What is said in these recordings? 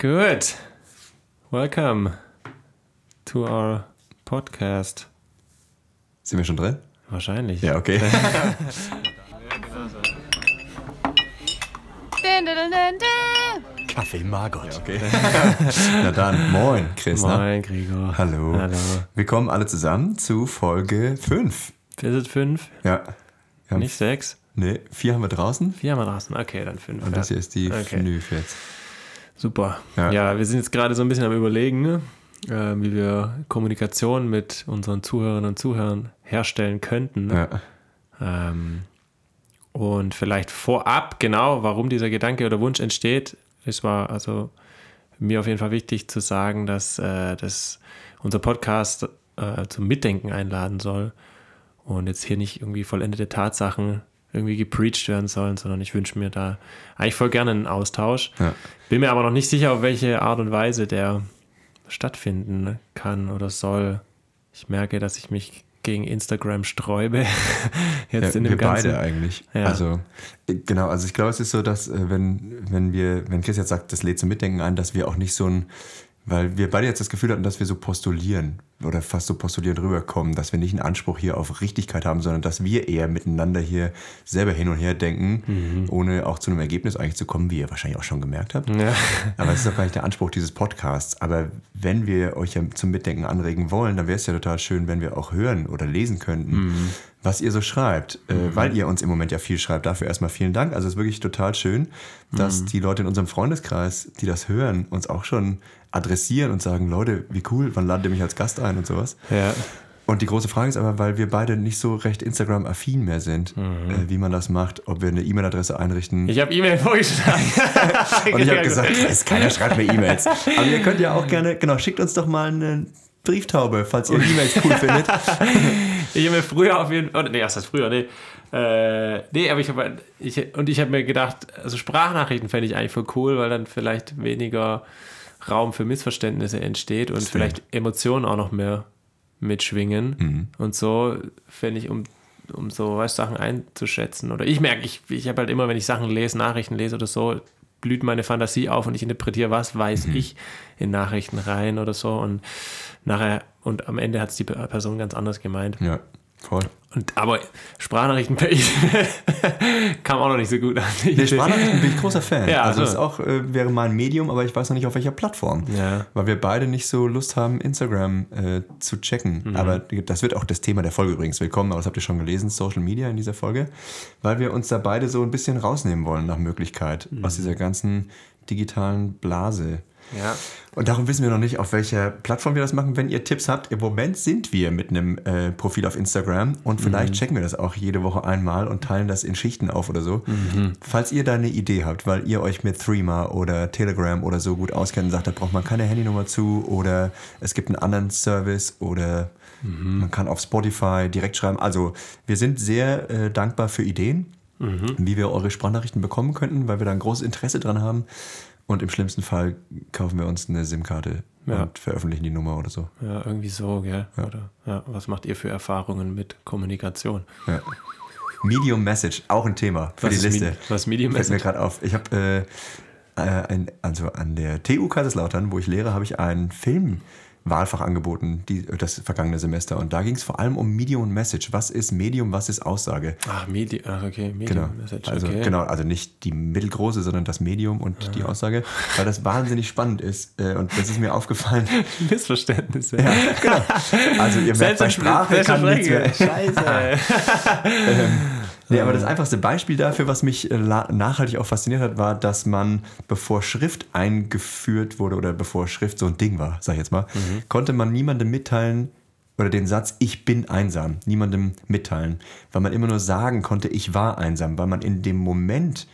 Good. Welcome to our podcast. Sind wir schon drin? Wahrscheinlich. Ja, okay. Kaffee Margot. Okay. Na dann, moin, Chris. ne? Moin, Gregor. Hallo. Hallo. Wir kommen alle zusammen zu Folge 5. Visit fünf, Ja. Wir haben, nicht sechs. Nee, vier haben wir draußen. Vier haben wir draußen. Okay, dann fünf. Und ja. das hier ist die Okay. fünf jetzt. Super. Ja. Ja. wir sind jetzt gerade so ein bisschen am Überlegen, ne? äh, wie wir Kommunikation mit unseren Zuhörerinnen und Zuhörern herstellen könnten. Ne? Ja. Ähm, und vielleicht vorab genau, warum dieser Gedanke oder Wunsch entsteht. Es war also mir auf jeden Fall wichtig zu sagen, dass, äh, dass unser Podcast äh, zum Mitdenken einladen soll und jetzt hier nicht irgendwie vollendete Tatsachen irgendwie gepreacht werden sollen, sondern ich wünsche mir da eigentlich voll gerne einen Austausch. Ja. Bin mir aber noch nicht sicher, auf welche Art und Weise der stattfinden kann oder soll. Ich merke, dass ich mich gegen Instagram sträube. Jetzt Ja, in wir dem Ganzen. beide eigentlich. Ja. Also äh, genau, also ich glaube, es ist so, dass äh, wenn, wenn wir, wenn Chris jetzt sagt, das lädt zum Mitdenken ein, dass wir auch nicht so ein, weil wir beide jetzt das Gefühl hatten, dass wir so postulieren oder fast so postulierend rüberkommen, dass wir nicht einen Anspruch hier auf Richtigkeit haben, sondern dass wir eher miteinander hier selber hin und her denken, Mhm. ohne auch zu einem Ergebnis eigentlich zu kommen, wie ihr wahrscheinlich auch schon gemerkt habt. Ja. Aber es ist auch gar nicht der Anspruch dieses Podcasts. Aber wenn wir euch ja zum Mitdenken anregen wollen, dann wäre es ja total schön, wenn wir auch hören oder lesen könnten, Mhm. was ihr so schreibt. Äh, weil ihr uns im Moment ja viel schreibt. Dafür erstmal vielen Dank. Also es ist wirklich total schön, dass Mhm. die Leute in unserem Freundeskreis, die das hören, uns auch schon adressieren und sagen, Leute, wie cool, wann ladet ihr mich als Gast ein und sowas. Ja. Und die große Frage ist aber, weil wir beide nicht so recht Instagram-affin mehr sind, Mhm. äh, wie man das macht, ob wir eine E-Mail-Adresse einrichten. Ich habe E-Mail vorgeschlagen. Und ich habe gesagt, Chris, keiner schreibt mir E-Mails. Aber ihr könnt ja auch gerne, genau, schickt uns doch mal eine Brieftaube, falls ihr E-Mails cool findet. Ich habe mir früher auf jeden Fall, nee, was heißt früher, nee. Äh, nee, aber ich habe, ich, und ich habe mir gedacht, also Sprachnachrichten fände ich eigentlich voll cool, weil dann vielleicht weniger Raum für Missverständnisse entsteht und Stimmt. vielleicht Emotionen auch noch mehr mitschwingen. Mhm. Und so fände ich, um, um so weißt, Sachen einzuschätzen. Oder ich merke, ich, ich habe halt immer, wenn ich Sachen lese, Nachrichten lese oder so, blüht meine Fantasie auf und ich interpretiere, was weiß Mhm. ich in Nachrichten rein oder so. Und nachher, und am Ende hat es die Person ganz anders gemeint. Ja, voll. Und, aber Sprachnachrichten per kam auch noch nicht so gut an. Nee, Sprachnachrichten bin ich großer Fan. Ja, also also. das auch, äh, wäre mein Medium, aber ich weiß noch nicht auf welcher Plattform. Ja. Weil wir beide nicht so Lust haben, Instagram äh, zu checken. Mhm. Aber das wird auch das Thema der Folge übrigens. Willkommen, aber das habt ihr schon gelesen, Social Media in dieser Folge. Weil wir uns da beide so ein bisschen rausnehmen wollen nach Möglichkeit Mhm. aus dieser ganzen digitalen Blase. Ja. Und darum wissen wir noch nicht, auf welcher Plattform wir das machen. Wenn ihr Tipps habt, im Moment sind wir mit einem äh, Profil auf Instagram und vielleicht checken wir das auch jede Woche einmal und teilen das in Schichten auf oder so. Falls ihr da eine Idee habt, weil ihr euch mit Threema oder Telegram oder so gut auskennt und sagt, da braucht man keine Handynummer zu oder es gibt einen anderen Service oder man kann auf Spotify direkt schreiben. Also wir sind sehr äh, dankbar für Ideen, wie wir eure Sprachnachrichten bekommen könnten, weil wir da ein großes Interesse dran haben. Und im schlimmsten Fall kaufen wir uns eine SIM-Karte Ja. und veröffentlichen die Nummer oder so. ja, irgendwie so, gell? Oder, ja, was macht ihr für Erfahrungen mit Kommunikation? Ja. Medium Message, auch ein Thema für Was die ist Liste. Medi- was Medium Fällt mir Message? gerade auf. Ich habe äh, äh, ein, also an der TU Kaiserslautern, wo ich lehre, habe ich ein Filmwahlfach angeboten, die, das vergangene Semester. Und da ging es vor allem um Medium und Message. Was ist Medium, was ist Aussage? Ach, Medium, ach, okay, Medium Genau. Message, Also, okay. genau, also nicht die mittelgroße, sondern das Medium und die Aussage, weil das wahnsinnig spannend ist. Äh, Und das ist mir aufgefallen. Missverständnisse. Ja, genau. Also ihr merkt, bei Sprache kann nichts mehr. Scheiße. Nee, aber das einfachste Beispiel dafür, was mich äh, nachhaltig auch fasziniert hat, war, dass man, bevor Schrift eingeführt wurde oder bevor Schrift so ein Ding war, sag ich jetzt mal, konnte man niemandem mitteilen oder den Satz Ich bin einsam, niemandem mitteilen, weil man immer nur sagen konnte, ich war einsam, weil man in dem Moment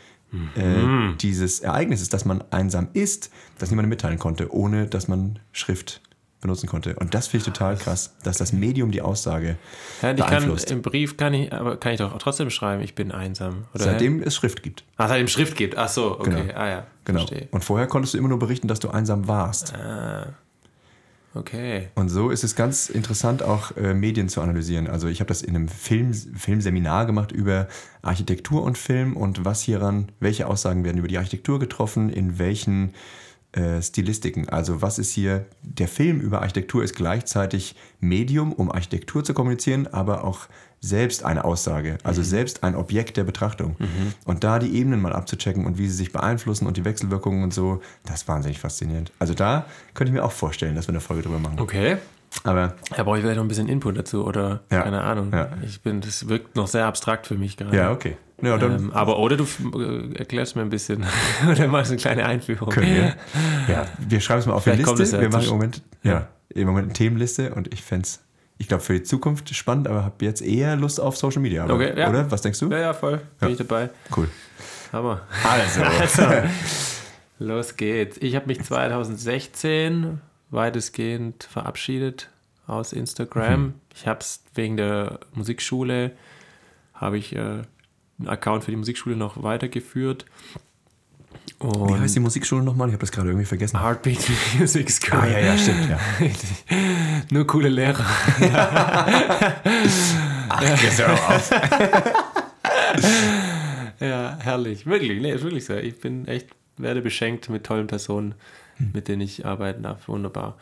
äh, dieses Ereignisses, dass man einsam ist, das niemandem mitteilen konnte, ohne dass man Schrift benutzen konnte. Und das finde ich total krass, dass das Medium die Aussage Ja, ich kann, beeinflusst. Im Brief kann ich, aber kann ich doch trotzdem schreiben, ich bin einsam. Oder Seitdem es Schrift gibt. Ach, seitdem Schrift gibt. Ach so, okay. Genau. Ah ja, Genau. verstehe. Und vorher konntest du immer nur berichten, dass du einsam warst. Okay. Und so ist es ganz interessant, auch äh, Medien zu analysieren. Also ich habe das in einem Film, Filmseminar gemacht über Architektur und Film und was hieran, welche Aussagen werden über die Architektur getroffen, in welchen äh, Stilistiken. Also was ist hier, der Film über Architektur ist gleichzeitig Medium, um Architektur zu kommunizieren, aber auch selbst eine Aussage, also Mhm. selbst ein Objekt der Betrachtung. Und da die Ebenen mal abzuchecken und wie sie sich beeinflussen und die Wechselwirkungen und so, das ist wahnsinnig faszinierend. Also da könnte ich mir auch vorstellen, dass wir eine Folge drüber machen. Okay. Aber Da brauche ich vielleicht noch ein bisschen Input dazu oder Ja. keine Ahnung. Ja. Ich bin, das wirkt noch sehr abstrakt für mich gerade. ja, okay. Ja, Ähm, aber oder du äh, erklärst mir ein bisschen oder machst eine kleine Einführung. können wir. Ja, wir schreiben es mal auf die Vielleicht kommt Liste. wir machen im Moment, ja. im Moment eine Themenliste und ich fände es, ich glaube, für die Zukunft spannend, aber habe jetzt eher Lust auf Social Media. Aber, Okay. Oder? Was denkst du? Ja, ja, voll. Bin ich dabei. Cool. Hammer. Also, Los geht's. Ich habe mich 2016 weitestgehend verabschiedet aus Instagram. Mhm. Ich habe es wegen der Musikschule, habe ich äh, einen Account für die Musikschule noch weitergeführt. wie Und heißt die Musikschule nochmal? Ich habe das gerade irgendwie vergessen. Heartbeat Music School. Ah, ja, ja, stimmt. Ja. Nur coole Lehrer. Hör auf. Ja, herrlich. Wirklich, nee, ist wirklich so. Ich bin echt, werde beschenkt mit tollen Personen, mit denen ich arbeiten darf. Wunderbar.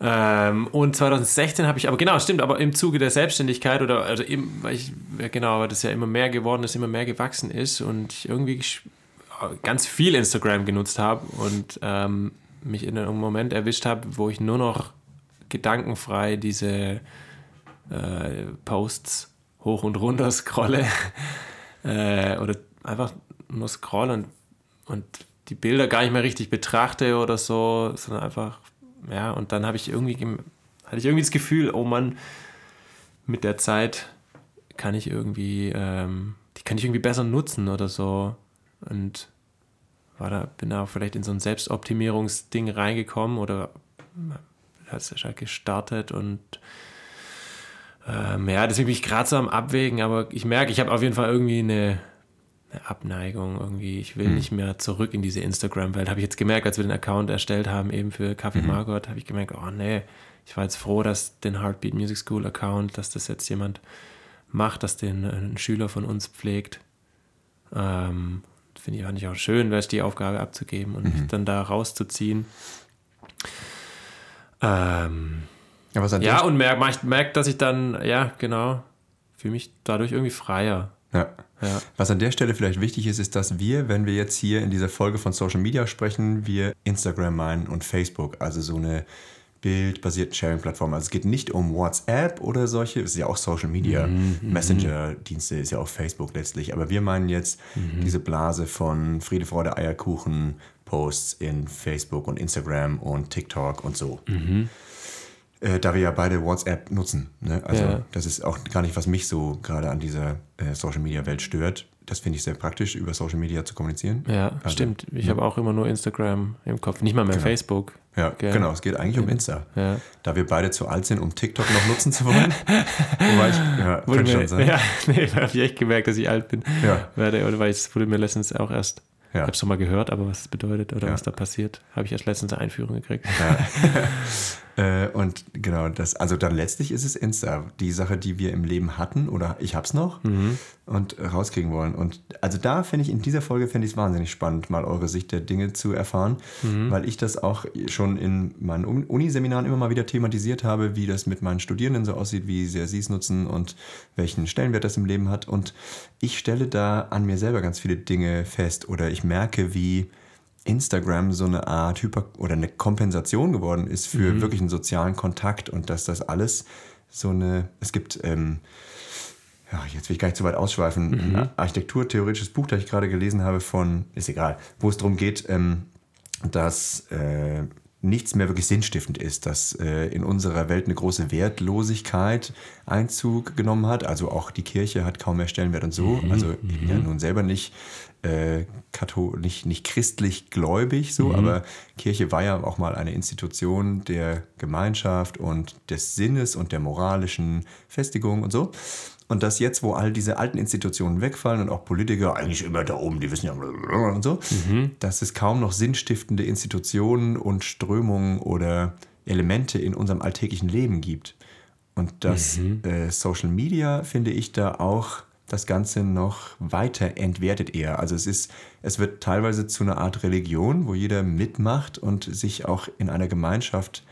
Ähm, und 2016 habe ich, aber genau, stimmt, aber im Zuge der Selbstständigkeit oder, also eben, weil ich, ja, genau, weil das ja immer mehr geworden ist, immer mehr gewachsen ist und ich irgendwie ganz viel Instagram genutzt habe und ähm, mich in einem Moment erwischt habe, wo ich nur noch gedankenfrei diese äh, Posts hoch und runter scrolle äh, oder einfach nur scroll und, und die Bilder gar nicht mehr richtig betrachte oder so, sondern einfach, ja, und dann habe ich irgendwie, hatte ich irgendwie das Gefühl, oh Mann, mit der Zeit kann ich irgendwie, ähm, die kann ich irgendwie besser nutzen oder so. Und war da, bin da auch vielleicht in so ein Selbstoptimierungsding reingekommen oder hat es ja gestartet und ähm, ja, deswegen bin ich gerade so am Abwägen, aber ich merke, ich habe auf jeden Fall irgendwie eine Abneigung irgendwie. Ich will nicht mehr zurück in diese Instagram-Welt. Habe ich jetzt gemerkt, als wir den Account erstellt haben, eben für Kaffee Margot, habe ich gemerkt, oh nee, ich war jetzt froh, dass den Heartbeat Music School Account, dass das jetzt jemand macht, dass den ein Schüler von uns pflegt. Ähm, Finde ich, fand ich auch schön, es die Aufgabe abzugeben und mich dann da rauszuziehen. Ähm, Ja, ja, und merkt, merk, merk, dass ich dann, ja, genau, fühle mich dadurch irgendwie freier. Ja. Ja. Was an der Stelle vielleicht wichtig ist, ist, dass wir, wenn wir jetzt hier in dieser Folge von Social Media sprechen, wir Instagram meinen und Facebook, also so eine bildbasierten Sharing-Plattform. Also es geht nicht um WhatsApp oder solche, es ist ja auch Social Media, Messenger-Dienste ist ja auch Facebook letztlich, aber wir meinen jetzt diese Blase von Friede, Freude, Eierkuchen, Posts in Facebook und Instagram und TikTok und so. Äh, da wir ja beide WhatsApp nutzen. Ne? Also Ja. das ist auch gar nicht, was mich so gerade an dieser äh, Social-Media-Welt stört. Das finde ich sehr praktisch, über Social Media zu kommunizieren. Ja, Also, stimmt. Ich habe auch immer nur Instagram im Kopf, nicht mal mehr Facebook. Ja, Gell? genau. Es geht eigentlich um Insta. Ja. Da wir beide zu alt sind, um TikTok noch nutzen zu wollen. Wobei ich, ja, Wurde mir, schon sein. Ja, nee, da habe ich echt gemerkt, dass ich alt bin. Ja. Werde, oder weil es wurde mir letztens auch erst, Ja. ich habe es schon mal gehört, aber was es bedeutet oder Ja. was da passiert, habe ich erst letztens eine Einführung gekriegt. Äh, und genau, das, also dann letztlich ist es Insta, die Sache, die wir im Leben hatten, oder ich hab's noch und rauskriegen wollen. Und also da finde ich, in dieser Folge finde ich es wahnsinnig spannend, mal eure Sicht der Dinge zu erfahren, weil ich das auch schon in meinen Un- Uniseminaren immer mal wieder thematisiert habe, wie das mit meinen Studierenden so aussieht, wie sehr sie es nutzen und welchen Stellenwert das im Leben hat. Und ich stelle da an mir selber ganz viele Dinge fest oder ich merke, wie Instagram so eine Art Hyper oder eine Kompensation geworden ist für wirklich einen sozialen Kontakt und dass das alles so eine, es gibt, ähm, ja, jetzt will ich gar nicht zu weit ausschweifen, ein architekturtheoretisches Buch, das ich gerade gelesen habe von, ist egal, wo es darum geht, ähm, dass äh, nichts mehr wirklich sinnstiftend ist, dass äh, in unserer Welt eine große Wertlosigkeit Einzug genommen hat. Also auch die Kirche hat kaum mehr Stellenwert und so. Also ich bin ja nun selber nicht, äh, Kathol nicht, nicht christlich gläubig, so, aber Kirche war ja auch mal eine Institution der Gemeinschaft und des Sinnes und der moralischen Festigung und so. Und dass jetzt, wo all diese alten Institutionen wegfallen und auch Politiker eigentlich immer da oben, die wissen ja und so, dass es kaum noch sinnstiftende Institutionen und Strömungen oder Elemente in unserem alltäglichen Leben gibt. Und dass äh, Social Media, finde ich, da auch das Ganze noch weiter entwertet eher. Also es ist, es wird teilweise zu einer Art Religion, wo jeder mitmacht und sich auch in einer Gemeinschaft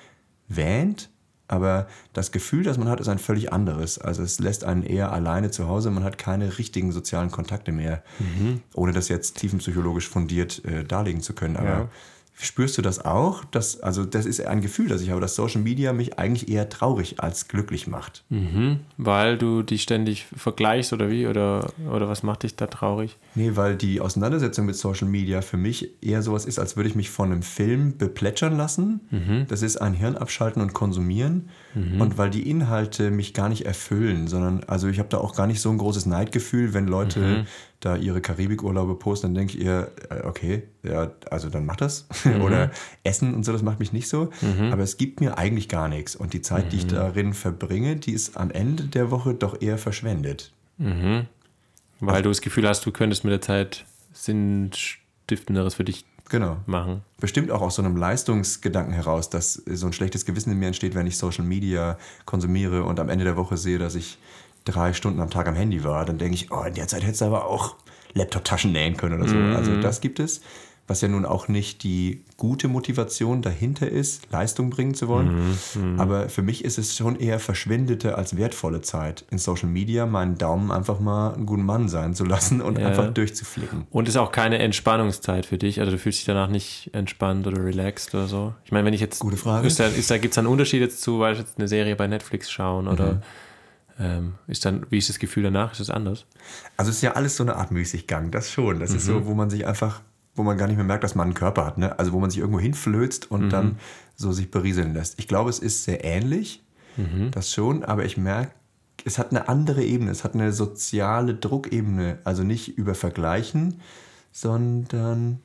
wähnt. Aber das Gefühl, das man hat, ist ein völlig anderes. Also es lässt einen eher alleine zu Hause. Man hat keine richtigen sozialen Kontakte mehr, mhm. ohne das jetzt tiefenpsychologisch fundiert äh, darlegen zu können. Aber ja. Spürst du das auch? Das, also das ist ein Gefühl, das ich habe, dass Social Media mich eigentlich eher traurig als glücklich macht. Mhm, weil du dich ständig vergleichst oder wie? Oder, oder was macht dich da traurig? Nee, weil die Auseinandersetzung mit Social Media für mich eher sowas ist, als würde ich mich von einem Film beplätschern lassen. Mhm. Das ist ein Hirn abschalten und konsumieren. Mhm. Und weil die Inhalte mich gar nicht erfüllen, sondern also ich habe da auch gar nicht so ein großes Neidgefühl, wenn Leute mhm da ihre Karibikurlaube posten, dann denke ich ihr, äh, okay, ja, also dann mach das. Mhm. Oder Essen und so, das macht mich nicht so. Mhm. Aber es gibt mir eigentlich gar nichts. Und die Zeit, mhm. die ich mhm. darin verbringe, die ist am Ende der Woche doch eher verschwendet. Mhm. Weil also, du das Gefühl hast, du könntest mit der Zeit Sinnstiftenderes für dich genau. machen. Bestimmt auch aus so einem Leistungsgedanken heraus, dass so ein schlechtes Gewissen in mir entsteht, wenn ich Social Media konsumiere und am Ende der Woche sehe, dass ich drei Stunden am Tag am Handy war, dann denke ich, oh, in der Zeit hättest du aber auch Laptop-Taschen nähen können oder so. Mhm. Also das gibt es, was ja nun auch nicht die gute Motivation dahinter ist, Leistung bringen zu wollen. Mhm. mhm. Aber für mich ist es schon eher verschwendete als wertvolle Zeit, in Social Media meinen Daumen einfach mal einen guten Mann sein zu lassen und ja. einfach durchzuflicken. Und ist auch keine Entspannungszeit für dich? Also du fühlst dich danach nicht entspannt oder relaxed oder so? Ich meine, wenn ich jetzt... Gute Frage. Ist da, ist da, gibt es einen Unterschied jetzt zu, weil ich jetzt eine Serie bei Netflix schauen oder... Mhm ähm, ist dann, wie ist das Gefühl danach? Ist es anders? Also es ist ja alles so eine Art Müßiggang, das schon. Das mhm. ist so, mhm. wo man sich einfach, wo man gar nicht mehr merkt, dass man einen Körper hat. Ne? Also wo man sich irgendwo hinflözt und mhm. dann so sich berieseln lässt. Ich glaube, es ist sehr ähnlich, mhm. das schon, aber ich merke, es hat eine andere Ebene, es hat eine soziale Druckebene. Also nicht über Vergleichen, sondern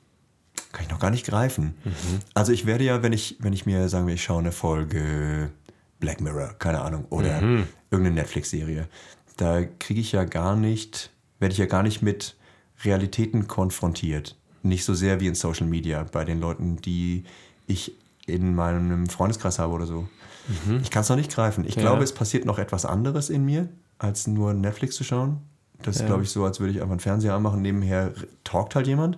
kann ich noch gar nicht greifen. Mhm. Also ich werde ja, wenn ich, wenn ich mir sagen wir, ich schaue eine Folge Black Mirror, keine Ahnung, oder mhm. irgendeine Netflix-Serie. Da kriege ich ja gar nicht, werde ich ja gar nicht mit Realitäten konfrontiert. Nicht so sehr wie in Social Media bei den Leuten, die ich in meinem Freundeskreis habe oder so. Mhm. Ich kann es noch nicht greifen. Ich ja. glaube, es passiert noch etwas anderes in mir, als nur Netflix zu schauen. Das ist, ja. glaube ich, so, als würde ich einfach einen Fernseher anmachen. Nebenher talkt halt jemand,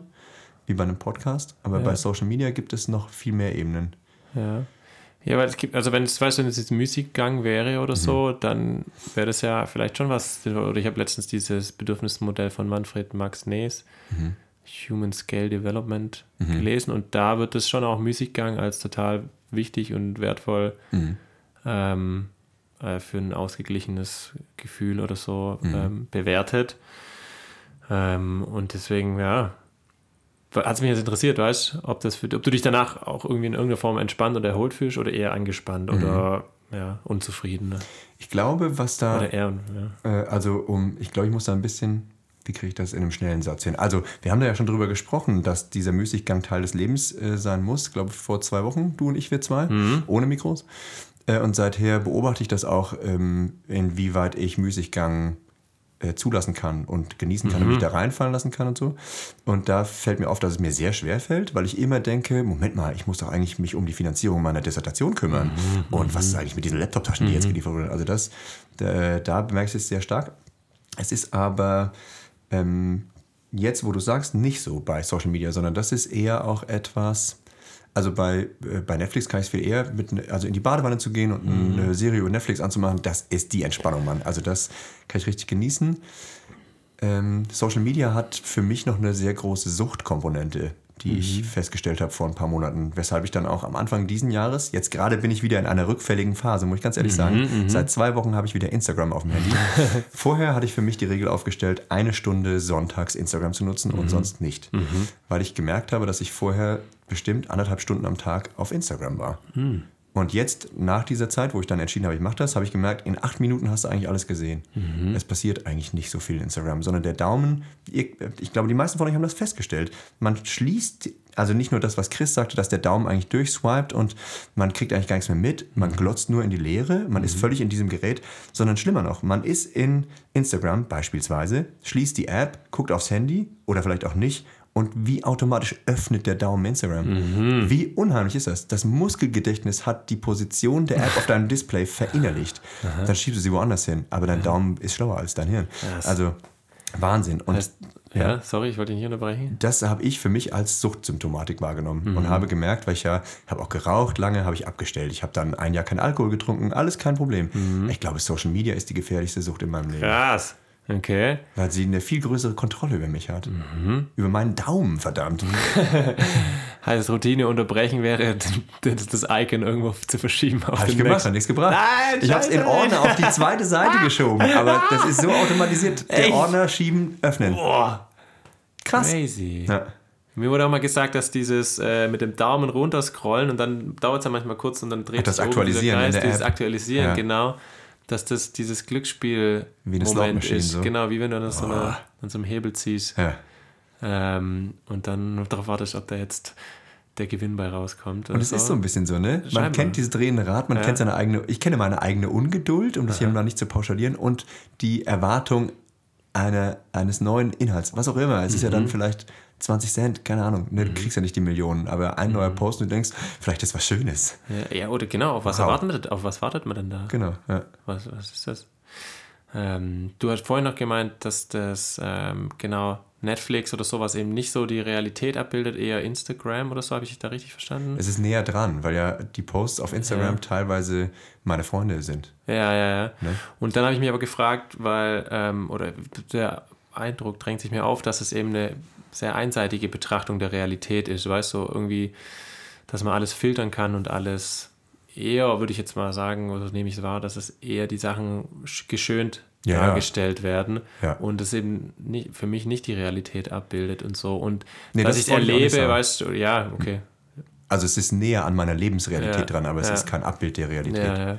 wie bei einem Podcast. Aber ja. bei Social Media gibt es noch viel mehr Ebenen. Ja. Ja, weil es gibt, also wenn es, weißt du, wenn es jetzt Musikgang wäre oder mhm. so, dann wäre das ja vielleicht schon was. Oder ich habe letztens dieses Bedürfnismodell von Manfred Max Nees, mhm. Human Scale Development, mhm. gelesen und da wird es schon auch Musikgang als total wichtig und wertvoll mhm. ähm, äh, für ein ausgeglichenes Gefühl oder so mhm. ähm, bewertet. Ähm, und deswegen, ja, hat es mich jetzt interessiert, weißt ob das für, ob du dich danach auch irgendwie in irgendeiner Form entspannt oder erholt fühlst oder eher angespannt mhm. oder ja, unzufrieden. Ne? Ich glaube, was da. Oder eher, ja. äh, also, um, ich glaube, ich muss da ein bisschen. Wie kriege ich das in einem schnellen Satz hin? Also, wir haben da ja schon drüber gesprochen, dass dieser Müßiggang Teil des Lebens äh, sein muss. Ich glaube, vor zwei Wochen, du und ich, wir zwei, mhm. ohne Mikros. Äh, und seither beobachte ich das auch, ähm, inwieweit ich Müßiggang äh, zulassen kann und genießen kann mhm. und mich da reinfallen lassen kann und so. Und da fällt mir auf, dass es mir sehr schwer fällt, weil ich immer denke, Moment mal, ich muss doch eigentlich mich um die Finanzierung meiner Dissertation kümmern. Mhm. Und was ist eigentlich mit diesen Laptop-Taschen, die jetzt mhm. geliefert wurden? Also das, da, da bemerke ich es sehr stark. Es ist aber ähm, jetzt, wo du sagst, nicht so bei Social Media, sondern das ist eher auch etwas, also bei, äh, bei Netflix kann ich es viel eher mit, ne, also in die Badewanne zu gehen und mhm. eine Serie über Netflix anzumachen, das ist die Entspannung, Mann. Also das kann ich richtig genießen. Ähm, Social Media hat für mich noch eine sehr große Suchtkomponente, die mhm. ich festgestellt habe vor ein paar Monaten, weshalb ich dann auch am Anfang diesen Jahres, jetzt gerade bin ich wieder in einer rückfälligen Phase, muss ich ganz ehrlich mhm, sagen. Mhm. Seit zwei Wochen habe ich wieder Instagram auf dem Handy. Vorher hatte ich für mich die Regel aufgestellt, eine Stunde sonntags Instagram zu nutzen und mhm. sonst nicht. Mhm. Weil ich gemerkt habe, dass ich vorher bestimmt anderthalb Stunden am Tag auf Instagram war. Mhm. Und jetzt, nach dieser Zeit, wo ich dann entschieden habe, ich mache das, habe ich gemerkt, in acht Minuten hast du eigentlich alles gesehen. Mhm. Es passiert eigentlich nicht so viel in Instagram, sondern der Daumen, ich, glaube, die meisten von euch haben das festgestellt. Man schließt, also nicht nur das, was Chris sagte, dass der Daumen eigentlich durchswiped und man kriegt eigentlich gar nichts mehr mit, man mhm. glotzt nur in die Leere, man mhm. ist völlig in diesem Gerät, sondern schlimmer noch, man ist in Instagram beispielsweise, schließt die App, guckt aufs Handy oder vielleicht auch nicht und wie automatisch öffnet der Daumen Instagram. Mhm. Wie unheimlich ist das? Das Muskelgedächtnis hat die Position der App auf deinem Display verinnerlicht. Aha. Dann schiebst du sie woanders hin, aber dein Daumen ist schlauer als dein Hirn. Yes. Also Wahnsinn. Und Heißt, ja, sorry, ich wollte ihn hier unterbrechen. das habe ich für mich als Suchtsymptomatik wahrgenommen und habe gemerkt, weil ich ja habe auch geraucht, lange habe ich abgestellt. Ich habe dann ein Jahr kein Alkohol getrunken, alles kein Problem. Ich glaube, Social Media ist die gefährlichste Sucht in meinem Leben, Krass. Okay. weil sie eine viel größere Kontrolle über mich hat. Über meinen Daumen, verdammt. Heißt, Routine unterbrechen wäre, das das Icon irgendwo zu verschieben auf Habe ich gemacht, hat nichts gebracht. Nein, ich habe es in. Ordner auf die zweite Seite geschoben, aber das ist so automatisiert. Der Echt? Ordner schieben, öffnen. Boah, Krass. crazy. Ja. Mir wurde auch mal gesagt, dass dieses äh, mit dem Daumen runter scrollen und dann dauert es ja manchmal kurz und dann dreht Ach, das sich oben Aktualisieren in Kreis, der dieses App. Aktualisieren, Ja. genau, dass das dieses Glücksspiel Wie eine Moment ist. so. Genau, wie wenn du an so, einer, an so einem Hebel ziehst Ja. ähm, und dann noch darauf wartest, ob da jetzt der Gewinn bei rauskommt. Und es ist so ein bisschen so, ne? Man Scheinbar. kennt dieses drehende Rad, man kennt seine eigene, ich kenne meine eigene Ungeduld, um das hier mal nicht zu pauschalieren, und die Erwartung einer, eines neuen Inhalts, was auch immer. Es ist ja dann vielleicht 20 Cent, keine Ahnung, ne, du kriegst ja nicht die Millionen, aber ein neuer Post und du denkst, vielleicht ist was Schönes. Ja, ja, oder genau, auf was, Wow. erwarten wir, auf was wartet man denn da? Genau, ja. Was, was ist das? Ähm, du hast vorhin noch gemeint, dass das ähm, genau Netflix oder sowas eben nicht so die Realität abbildet, eher Instagram oder so, habe ich da richtig verstanden? Es ist näher dran, weil ja die Posts auf Instagram Ja. teilweise meine Freunde sind. Ja, ja, ja. Ne? Und dann habe ich mich aber gefragt, weil, ähm, oder der Eindruck drängt sich mir auf, dass es eben eine sehr einseitige Betrachtung der Realität ist. Weißt du, irgendwie, dass man alles filtern kann und alles eher, würde ich jetzt mal sagen, oder nehme ich es wahr, dass es eher die Sachen sch- geschönt Ja, ja. dargestellt werden Ja. und es eben nicht, für mich nicht die Realität abbildet und so. Und Nee, dass das ich es erlebe, weißt du, ja, okay. Also es ist näher an meiner Lebensrealität Ja, dran, aber es ja. ist kein Abbild der Realität. Ja, ja.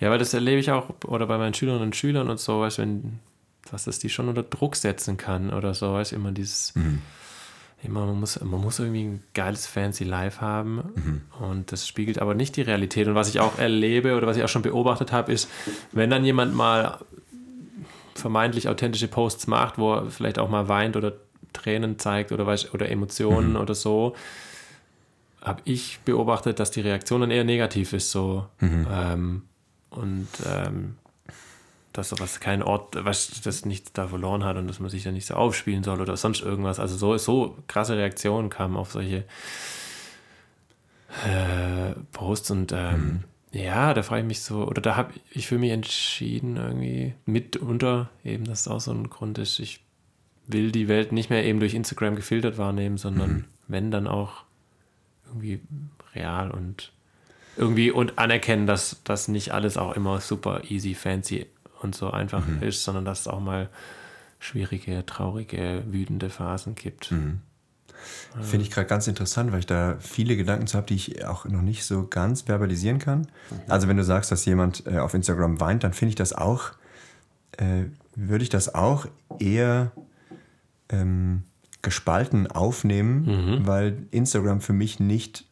ja, weil das erlebe ich auch oder bei meinen Schülerinnen und Schülern und so, weißt du, wenn, was das die schon unter Druck setzen kann oder so, weißt immer dieses, immer, man muss, man muss irgendwie ein geiles fancy Live haben und das spiegelt aber nicht die Realität. Und was ich auch erlebe oder was ich auch schon beobachtet habe, ist, wenn dann jemand mal vermeintlich authentische Posts macht, wo er vielleicht auch mal weint oder Tränen zeigt oder, weißt, oder Emotionen oder so, habe ich beobachtet, dass die Reaktion dann eher negativ ist, so. Ähm, und ähm, dass sowas keinen Ort, was das nichts da verloren hat und dass man sich da nicht so aufspielen soll oder sonst irgendwas. Also so, so krasse Reaktionen kamen auf solche äh, Posts und ähm, ja, da frage ich mich so, oder da habe ich für mich entschieden, irgendwie mitunter eben, dass es auch so ein Grund ist, ich will die Welt nicht mehr eben durch Instagram gefiltert wahrnehmen, sondern wenn dann auch irgendwie real und irgendwie und anerkennen, dass das nicht alles auch immer super easy, fancy und so einfach ist, sondern dass es auch mal schwierige, traurige, wütende Phasen gibt. Finde ich gerade ganz interessant, weil ich da viele Gedanken zu habe, die ich auch noch nicht so ganz verbalisieren kann. Also wenn du sagst, dass jemand äh, auf Instagram weint, dann finde ich das auch, äh, würde ich das auch eher ähm, gespalten aufnehmen, weil Instagram für mich nicht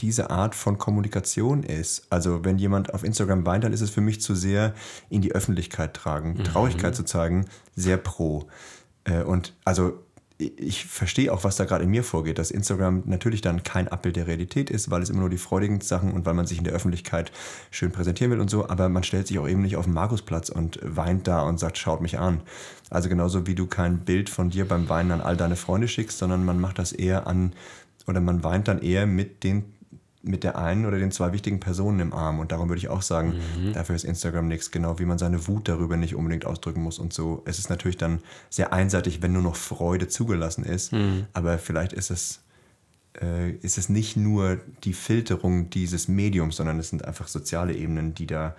diese Art von Kommunikation ist. Also wenn jemand auf Instagram weint, dann ist es für mich zu sehr in die Öffentlichkeit tragen, Traurigkeit zu zeigen, sehr pro. Äh, und also ich- ich verstehe auch, was da gerade in mir vorgeht, dass Instagram natürlich dann kein Abbild der Realität ist, weil es immer nur die freudigen Sachen und weil man sich in der Öffentlichkeit schön präsentieren will und so, aber man stellt sich auch eben nicht auf den Markusplatz und weint da und sagt, schaut mich an. Also genauso wie du kein Bild von dir beim Weinen an all deine Freunde schickst, sondern man macht das eher an, oder man weint dann eher mit den mit der einen oder den zwei wichtigen Personen im Arm. Und darum würde ich auch sagen, dafür ist Instagram nichts, genau wie man seine Wut darüber nicht unbedingt ausdrücken muss und so. Es ist natürlich dann sehr einseitig, wenn nur noch Freude zugelassen ist. Aber vielleicht ist es, äh, ist es nicht nur die Filterung dieses Mediums, sondern es sind einfach soziale Ebenen, die da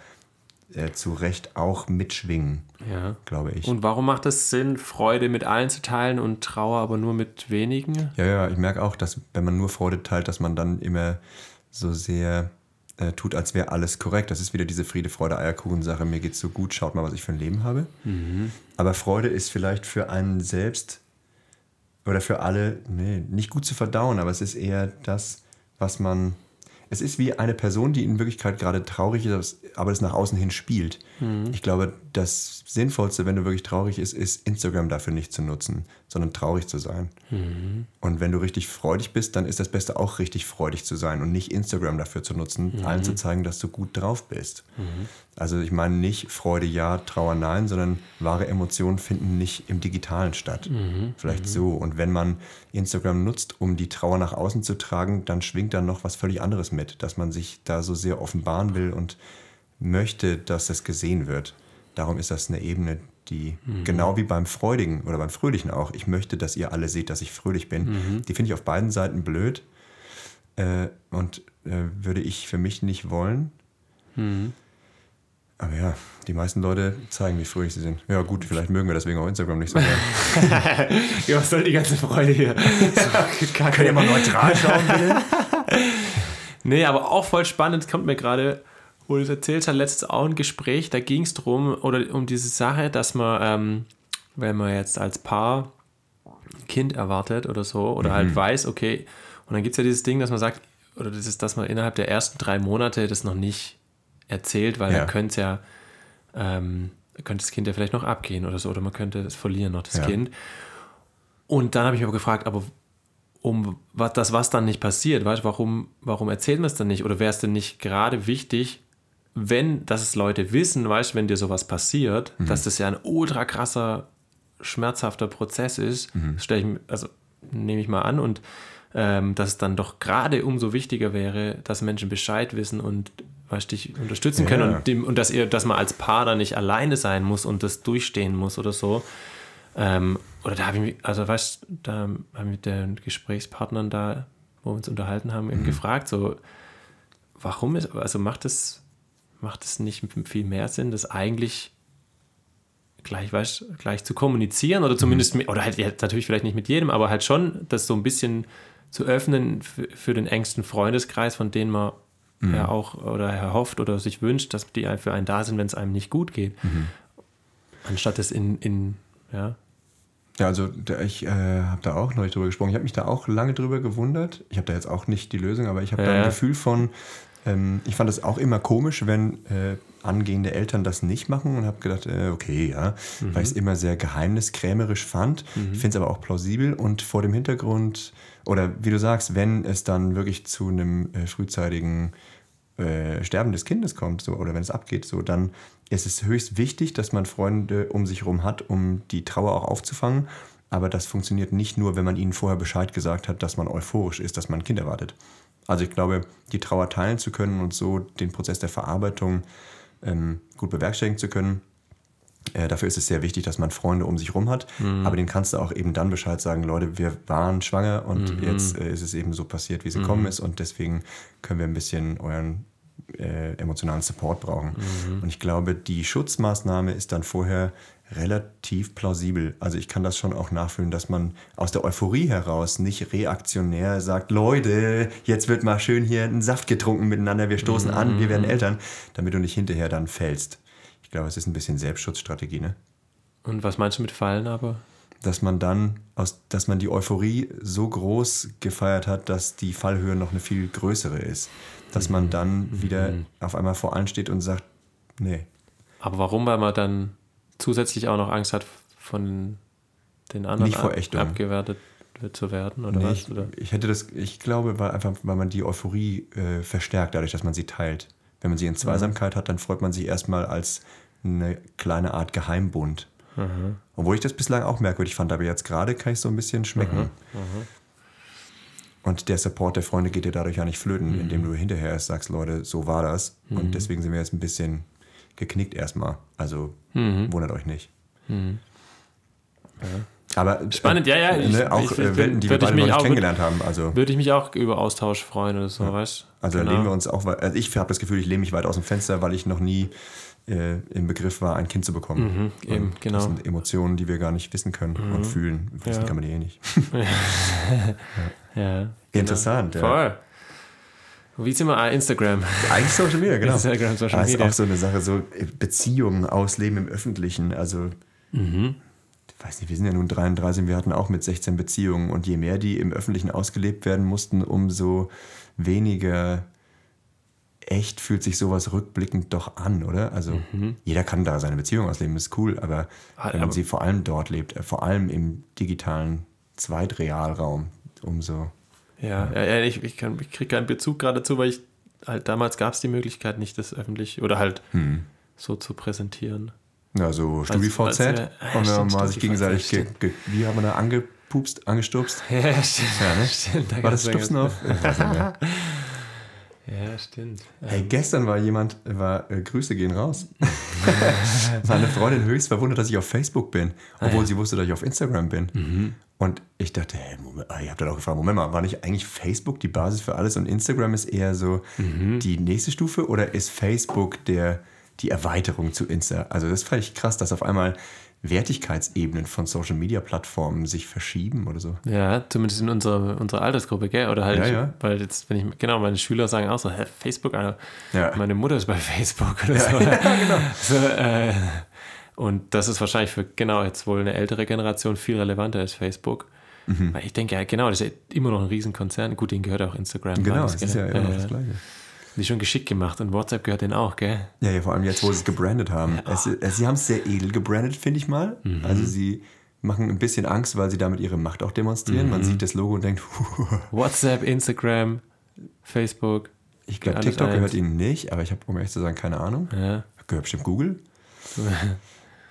äh, zu Recht auch mitschwingen, Ja. glaube ich. Und warum macht es Sinn, Freude mit allen zu teilen und Trauer aber nur mit wenigen? Ja, ja, ich merke auch, dass wenn man nur Freude teilt, dass man dann immer so sehr äh, tut, als wäre alles korrekt. Das ist wieder diese Friede, Freude, Eierkuchen-Sache. Mir geht's so gut, schaut mal, was ich für ein Leben habe. Aber Freude ist vielleicht für einen selbst oder für alle, nee, nicht gut zu verdauen, aber es ist eher das, was man. Es ist wie eine Person, die in Wirklichkeit gerade traurig ist, aber es nach außen hin spielt. Ich glaube, das Sinnvollste, wenn du wirklich traurig bist, ist Instagram dafür nicht zu nutzen, sondern traurig zu sein. Und wenn du richtig freudig bist, dann ist das Beste auch richtig freudig zu sein und nicht Instagram dafür zu nutzen, allen zu zeigen, dass du gut drauf bist. Also ich meine nicht Freude ja, Trauer nein, sondern wahre Emotionen finden nicht im digitalen statt. Mhm, Vielleicht so. Und wenn man Instagram nutzt, um die Trauer nach außen zu tragen, dann schwingt da noch was völlig anderes mit, dass man sich da so sehr offenbaren will und möchte, dass das gesehen wird. Darum ist das eine Ebene, die Mhm. genau wie beim Freudigen oder beim Fröhlichen auch, ich möchte, dass ihr alle seht, dass ich fröhlich bin. Mhm. Die finde ich auf beiden Seiten blöd äh, und äh, würde ich für mich nicht wollen. Mhm. Aber ja, die meisten Leute zeigen, wie fröhlich sie sind. Ja gut, vielleicht mögen wir deswegen auch Instagram nicht so gerne. Ja, was soll die ganze Freude hier? Könnt ihr mal neutral schauen, bitte? Nee, aber auch voll spannend, kommt mir gerade, wo du es erzählst, hat letztens auch ein Gespräch, da ging es darum, oder um diese Sache, dass man, ähm, wenn man jetzt als Paar ein Kind erwartet oder so, oder halt weiß, okay, und dann gibt es ja dieses Ding, dass man sagt, oder das ist, dass man innerhalb der ersten drei Monate das noch nicht erzählt, weil Ja. dann könnte es ja, ähm, könnte das Kind ja vielleicht noch abgehen oder so, oder man könnte es verlieren noch, das Ja. Kind. Und dann habe ich mich aber gefragt, aber um was, das, was dann nicht passiert, weißt du, warum, warum erzählt man es dann nicht? Oder wäre es denn nicht gerade wichtig, wenn, dass es Leute wissen, weißt du, wenn dir sowas passiert, dass das ja ein ultra krasser, schmerzhafter Prozess ist, stelle ich mir, also nehme ich mal an, und ähm, dass es dann doch gerade umso wichtiger wäre, dass Menschen Bescheid wissen und weißt, dich unterstützen können Ja. und, dem, und dass ihr, dass man als Paar da nicht alleine sein muss und das durchstehen muss oder so. Ähm, oder da habe ich mich, also weißt da haben wir mit den Gesprächspartnern da, wo wir uns unterhalten haben, eben gefragt, so, warum ist, also macht es, macht es nicht viel mehr Sinn, das eigentlich gleich, weißt, gleich zu kommunizieren oder zumindest, mit, oder halt ja, natürlich vielleicht nicht mit jedem, aber halt schon das so ein bisschen zu öffnen für, für den engsten Freundeskreis, von denen man ja auch oder erhofft oder sich wünscht, dass die für einen da sind, wenn es einem nicht gut geht. Anstatt es in, in ja, Ja, also da, ich äh, habe da auch neulich drüber gesprochen. Ich habe mich da auch lange drüber gewundert. Ich habe da jetzt auch nicht die Lösung, aber ich habe da Ja. ein Gefühl von, ähm, ich fand es auch immer komisch, wenn äh, angehende Eltern das nicht machen und habe gedacht, äh, okay, ja, weil ich es immer sehr geheimniskrämerisch fand. Ich finde es aber auch plausibel und vor dem Hintergrund, oder wie du sagst, wenn es dann wirklich zu einem äh, frühzeitigen äh, Sterben des Kindes kommt, so, oder wenn es abgeht, so, dann ist es höchst wichtig, dass man Freunde um sich herum hat, um die Trauer auch aufzufangen. Aber das funktioniert nicht nur, wenn man ihnen vorher Bescheid gesagt hat, dass man euphorisch ist, dass man ein Kind erwartet. Also ich glaube, die Trauer teilen zu können und so den Prozess der Verarbeitung ähm, gut bewerkstelligen zu können, äh, dafür ist es sehr wichtig, dass man Freunde um sich herum hat. Aber denen kannst du auch eben dann Bescheid sagen, Leute, wir waren schwanger und jetzt äh, ist es eben so passiert, wie es gekommen ist und deswegen können wir ein bisschen euren äh, emotionalen Support brauchen. Und ich glaube, die Schutzmaßnahme ist dann vorher relativ plausibel. Also ich kann das schon auch nachfühlen, dass man aus der Euphorie heraus nicht reaktionär sagt, Leute, jetzt wird mal schön hier ein Saft getrunken miteinander, wir stoßen an, wir werden Eltern, damit du nicht hinterher dann fällst. Ich glaube, es ist ein bisschen Selbstschutzstrategie, ne? Und was meinst du mit Fallen aber? Dass man dann, aus, dass man die Euphorie so groß gefeiert hat, dass die Fallhöhe noch eine viel größere ist. Dass man dann wieder auf einmal vor allen steht und sagt, nee, Aber warum? Weil man dann zusätzlich auch noch Angst hat, von den anderen Nicht vor Ächtung. abgewertet zu werden oder Nee, was? ich, Oder? ich hätte das, ich glaube, weil einfach, weil man die Euphorie äh, verstärkt, dadurch, dass man sie teilt. Wenn man sie in Zweisamkeit hat, dann freut man sich erstmal als eine kleine Art Geheimbund. Obwohl ich das bislang auch merkwürdig fand, aber jetzt gerade kann ich so ein bisschen schmecken. Und der Support der Freunde geht dir dadurch ja nicht flöten, indem du hinterher erst sagst, Leute, so war das. Und deswegen sind wir jetzt ein bisschen geknickt erstmal. Also wundert euch nicht. Aber Spannend, ja, ja, ich- Ne, auch ich- ich- äh, Welten, die wir beide noch nicht auch- kennengelernt haben. Also Würde ich mich auch über Austausch freuen oder so, weißt Also Genau. lehnen wir uns auch, weit- also ich habe das Gefühl, ich lehne mich weit aus dem Fenster, weil ich noch nie äh, im Begriff war, ein Kind zu bekommen. Mhm, eben, genau. Das sind Emotionen, die wir gar nicht wissen können und fühlen. Wissen Ja. kann man die eh nicht. Ja. Interessant, ja. Voll. Wie sind wir? Ah, Instagram. Eigentlich Social Media, genau. Instagram, Social Aber es ist Media. auch so eine Sache, so äh, Beziehungen ausleben im Öffentlichen. Also, Mhm. ich weiß nicht, wir sind ja nun 33, wir hatten auch mit 16 Beziehungen. Und je mehr die im Öffentlichen ausgelebt werden mussten, umso weniger echt fühlt sich sowas rückblickend doch an, oder? Also jeder kann da seine Beziehung ausleben, ist cool, aber Mhm. Ah, wenn man aber- sie vor allem dort lebt, äh, vor allem im digitalen Zweitrealraum, umso Ja, ja, ja ich, ich, kann- ich kriege keinen Bezug gerade dazu, weil ich halt damals gab es die Möglichkeit nicht, das öffentlich oder halt Hm. so zu präsentieren. Ja, so StudiVZ. als wir- ja, stimmt, mal sich gegenseitig, ge, ge, wie haben wir da angepupst, angestupst? Ja, stimmt. Ja, ne? stimmt da War das Stupsen ja- auf? Ich weiß nicht mehr. Ja, stimmt. Hey, gestern war jemand, war, äh, Grüße gehen raus. Meine Freundin höchst verwundert, dass ich auf Facebook bin, obwohl sie wusste, dass ich auf Instagram bin. Und ich dachte, hey, Moment, ah, ich habe dann auch gefragt, Moment mal, war nicht eigentlich Facebook die Basis für alles und Instagram ist eher so die nächste Stufe oder ist Facebook der, die Erweiterung zu Insta? Also das fand ich krass, dass auf einmal Wertigkeitsebenen von Social Media Plattformen sich verschieben oder so. Ja, zumindest in unserer, unserer Altersgruppe, gell? Oder halt, Ja, ja. weil jetzt, wenn ich, genau, meine Schüler sagen auch so, hä, Facebook, Alter. Ja. Meine Mutter ist bei Facebook oder so. so äh, und das ist wahrscheinlich für, genau, jetzt wohl eine ältere Generation viel relevanter als Facebook. Mhm. Weil ich denke, ja, genau, das ist ja immer noch ein Riesenkonzern. Gut, denen gehört auch Instagram. Genau, das ist ja immer noch das Gleiche. Die schon geschickt gemacht und WhatsApp gehört denen auch, gell? Ja, ja, vor allem jetzt, wo sie es gebrandet haben. Es, es, sie haben es sehr edel gebrandet, finde ich mal. Mhm. Also sie machen ein bisschen Angst, weil sie damit ihre Macht auch demonstrieren. Mhm. Man sieht das Logo und denkt, WhatsApp, Instagram, Facebook. ich glaube, TikTok eins. gehört ihnen nicht, aber ich habe, um ehrlich zu sagen, keine Ahnung. Ja, Gehört bestimmt Google.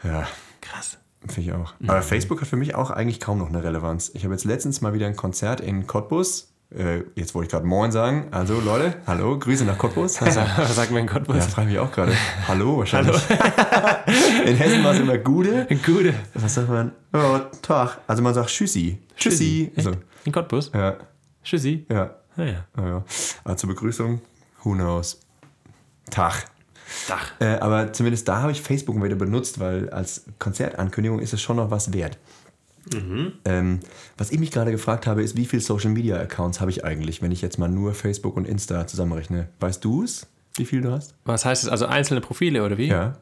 Ja, krass. finde ich auch. Mhm. Aber Facebook hat für mich auch eigentlich kaum noch eine Relevanz. Ich habe jetzt letztens mal wieder ein Konzert in Cottbus. Äh, jetzt wollte ich gerade Moin sagen. Also Leute, hallo, Grüße nach Cottbus. Was, sagt mein Gott, Ja, was? frage mich auch gerade. Hallo wahrscheinlich. In Hessen war es immer Gude. Gute. Was sagt man? Oh, Tag. Also man sagt Tschüssi. Tschüssi. So. In Cottbus? Ja, Tschüssi. ja. Ah ja. ja, ja. Aber zur Begrüßung, who knows. Tag. Dach. Äh, aber zumindest da habe ich Facebook wieder benutzt, weil als Konzertankündigung ist es schon noch was wert. Ähm, was ich mich gerade gefragt habe, ist, wie viele Social Media Accounts habe ich eigentlich, wenn ich jetzt mal nur Facebook und Insta zusammenrechne? Weißt du es, wie viel du hast? Was heißt es? Also einzelne Profile oder wie? Ja.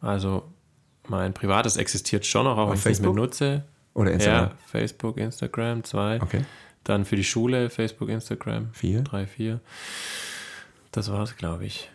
Also mein privates existiert schon noch, auch wenn ich es nicht mehr Facebook? nutze. Oder Instagram? Ja, Facebook, Instagram, zwei. Okay. Dann für die Schule, Facebook, Instagram. Vier. Drei, vier. Das war's, glaube ich.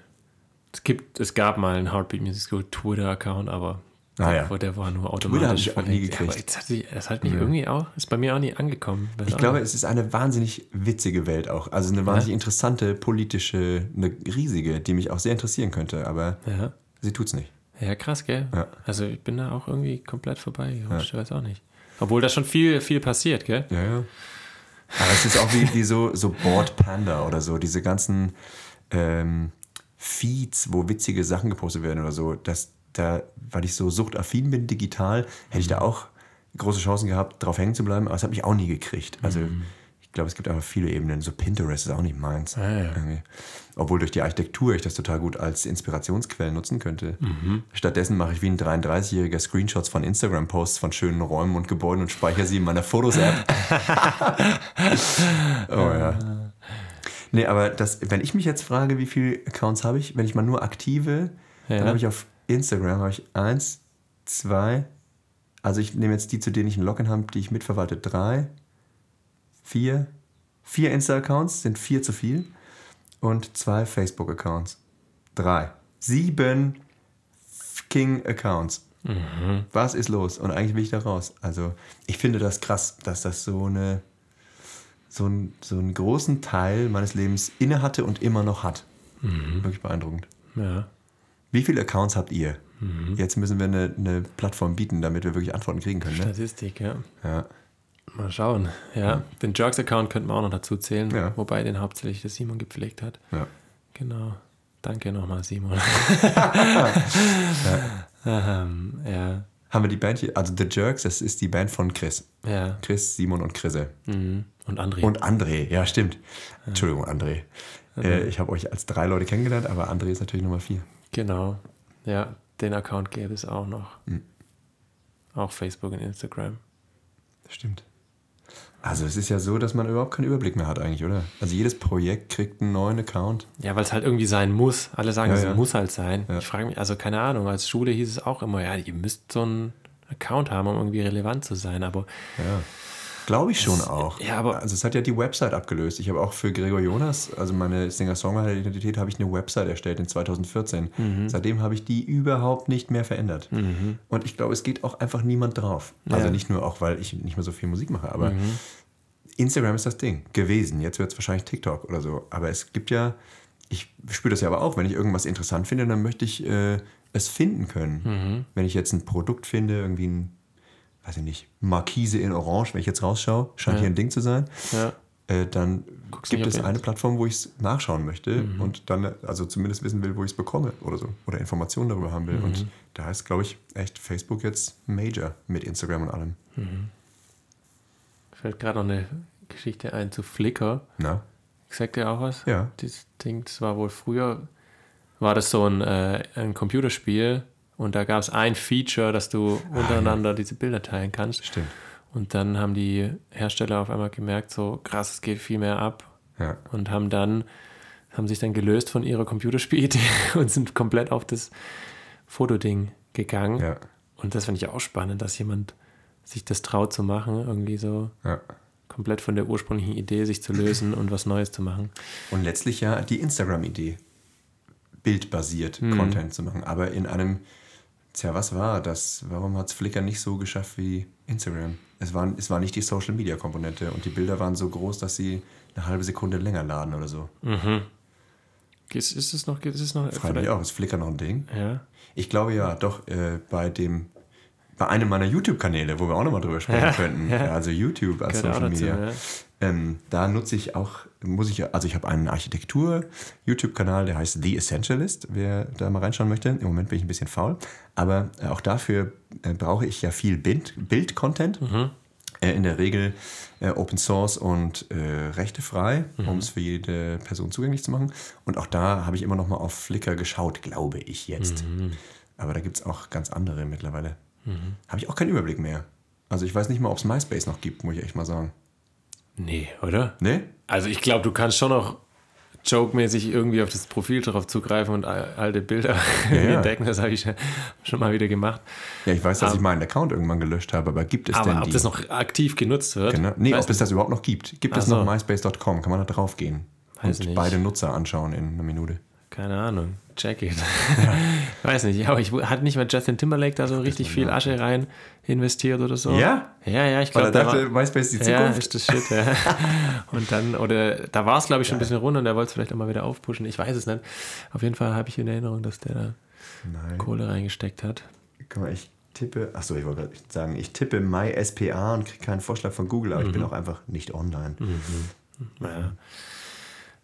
Es, gibt, es gab mal einen Heartbeat Music School Twitter-Account, aber Ah, der, ja. der war nur habe automatisch ich auch nie gekriegt. Aber jetzt hat sich, das hat mich irgendwie auch, ist bei mir auch nie angekommen. Weiß Ich glaube, es ist eine wahnsinnig witzige Welt auch. Also eine wahnsinnig interessante politische, eine riesige, die mich auch sehr interessieren könnte, aber ja. sie tut's nicht. ja, krass, gell? Ja. Also ich bin da auch irgendwie komplett vorbei. Ich weiß auch nicht. Obwohl da schon viel, viel passiert, gell? Ja, ja. Aber es ist auch wie, wie so, so Board Panda oder so, diese ganzen ähm, Feeds, wo witzige Sachen gepostet werden oder so. Das, da, weil ich so suchtaffin bin digital, hätte ich da auch große Chancen gehabt, drauf hängen zu bleiben, aber es hat mich auch nie gekriegt. Also ich glaube, es gibt einfach viele Ebenen. So Pinterest ist auch nicht meins. ja. Irgendwie. Obwohl durch die Architektur ich das total gut als Inspirationsquelle nutzen könnte. Stattdessen mache ich wie ein 33-jähriger Screenshots von Instagram-Posts von schönen Räumen und Gebäuden und speichere sie in meiner Fotos-App. oh ja. Nee, aber das, wenn ich mich jetzt frage, wie viele Accounts habe ich, wenn ich mal nur aktive, Ja. dann habe ich auf Instagram habe ich eins, zwei, also ich nehme jetzt die, zu denen ich ein Login habe, die ich mitverwalte, drei, vier, vier Insta-Accounts, sind vier zu viel und zwei Facebook-Accounts. Drei. Sieben fucking Accounts. Was ist los? Und eigentlich will ich da raus. Also, ich finde das krass, dass das so eine so, ein, so einen großen Teil meines Lebens inne hatte und immer noch hat. Wirklich beeindruckend. Ja. Wie viele Accounts habt ihr? Jetzt müssen wir eine, eine Plattform bieten, damit wir wirklich Antworten kriegen können. Ne? Statistik, ja. Ja. Mal schauen. Ja, den Jerks-Account könnten wir auch noch dazu zählen, Ja. wobei den hauptsächlich der Simon gepflegt hat. Ja. Genau. Danke nochmal, Simon. ähm, ja, Haben wir die Band hier? Also The Jerks, das ist die Band von Chris. ja. Chris, Simon und Chrisse. Mhm. Und André. Und André, ja, stimmt. Entschuldigung, André. Äh, ich habe euch als drei Leute kennengelernt, aber André ist natürlich Nummer vier. Genau. Ja, den Account gäbe es auch noch. Mhm. Auch Facebook und Instagram. Stimmt. Also es ist ja so, dass man überhaupt keinen Überblick mehr hat eigentlich, oder? Also jedes Projekt kriegt einen neuen Account. Ja, weil es halt irgendwie sein muss. Alle sagen, Ja, es ja. muss halt sein. Ja. Ich frage mich, also keine Ahnung, als Schule hieß es auch immer, ja, ihr müsst so einen Account haben, um irgendwie relevant zu sein. Aber Ja. Glaube ich schon auch. ja, aber- also es hat ja die Website abgelöst. Ich habe auch für Gregor Jonas, also meine Singer-Songwriter-Identität, habe ich eine Website erstellt in 2014. Mhm. Seitdem habe ich die überhaupt nicht mehr verändert. Und ich glaube, es geht auch einfach niemand drauf. Also Ja. Mhm. nicht nur auch, weil ich nicht mehr so viel Musik mache, aber Instagram ist das Ding gewesen. Jetzt wird es wahrscheinlich TikTok oder so. Aber es gibt ja, ich spüre das ja aber auch, wenn ich irgendwas interessant finde, dann möchte ich äh, es finden können. Wenn ich jetzt ein Produkt finde, irgendwie ein, weiß ich nicht, Markise in Orange, wenn ich jetzt rausschaue, scheint hier ein Ding zu sein, Ja. äh, dann Guckst gibt es eine Plattform, wo ich es nachschauen möchte und dann also zumindest wissen will, wo ich es bekomme oder so. Oder Informationen darüber haben will. Und da ist, glaube ich, echt Facebook jetzt Major mit Instagram und allem. Fällt gerade noch eine Geschichte ein zu Flickr. Na? Sagt dir auch was? Ja. Dieses Ding, das war wohl früher, war das so ein, äh, ein Computerspiel und da gab es ein Feature, dass du untereinander diese Bilder teilen kannst. Stimmt. Und dann haben die Hersteller auf einmal gemerkt, so krass, es geht viel mehr ab Ja. und haben dann, haben sich dann gelöst von ihrer Computerspielidee und sind komplett auf das Fotoding gegangen. Ja. Und das finde ich auch spannend, dass jemand sich das traut zu machen, irgendwie so Ja. komplett von der ursprünglichen Idee sich zu lösen und was Neues zu machen. Und letztlich ja die Instagram-Idee, bildbasiert Content zu machen. Aber in einem, tja, was war das? Warum hat es Flickr nicht so geschafft wie Instagram? Es war, es war nicht die Social-Media-Komponente und die Bilder waren so groß, dass sie eine halbe Sekunde länger laden oder so. Ist, ist es noch, ist es noch Frage mich auch, ist Flickr noch ein Ding? Ja. Ich glaube ja, doch, äh, bei dem, bei einem meiner YouTube-Kanäle, wo wir auch nochmal drüber sprechen Ja, könnten, ja. also YouTube als auch Social dazu, Media, ja. ähm, da nutze ich auch, muss ich, also ich habe einen Architektur-YouTube-Kanal, der heißt The Essentialist, wer da mal reinschauen möchte. Im Moment bin ich ein bisschen faul, aber äh, auch dafür äh, brauche ich ja viel Bild- Bild-Content. Äh, in der Regel äh, Open Source und äh, rechtefrei, um es für jede Person zugänglich zu machen. Und auch da habe ich immer noch mal auf Flickr geschaut, glaube ich jetzt. Aber da gibt es auch ganz andere mittlerweile. Habe ich auch keinen Überblick mehr. Also ich weiß nicht mal, ob es MySpace noch gibt, muss ich echt mal sagen. Nee, oder? Ne? Also ich glaube, du kannst schon noch joke-mäßig irgendwie auf das Profil drauf zugreifen und al- alte Bilder ja. entdecken. Das habe ich schon mal wieder gemacht. Ja, ich weiß, dass Aber- ich meinen Account irgendwann gelöscht habe, aber gibt es denn Aber ob die? das noch aktiv genutzt wird? Genau. Nee, ob es das überhaupt noch gibt. Gibt es Ach so. noch myspace.com? Kann man da drauf gehen? Weiß und nicht. beide Nutzer anschauen in einer Minute. Keine Ahnung. Check it. Weiß nicht. Aber ich hat nicht mal Justin Timberlake da so richtig viel Asche rein investiert oder so? Ja? Ja, ja, ich glaube, er da dachte, war, MySpace ist die ja, Zukunft. ist das Shit, ja. Und dann, oder da war es, glaube ich, schon ein bisschen runter und der wollte es vielleicht auch mal wieder aufpushen. Ich weiß es nicht. Auf jeden Fall habe ich in Erinnerung, dass der da Nein. Kohle reingesteckt hat. Guck mal, ich tippe, achso, ich wollte gerade sagen, ich tippe MySPA und kriege keinen Vorschlag von Google, aber ich bin auch einfach nicht online. Ja.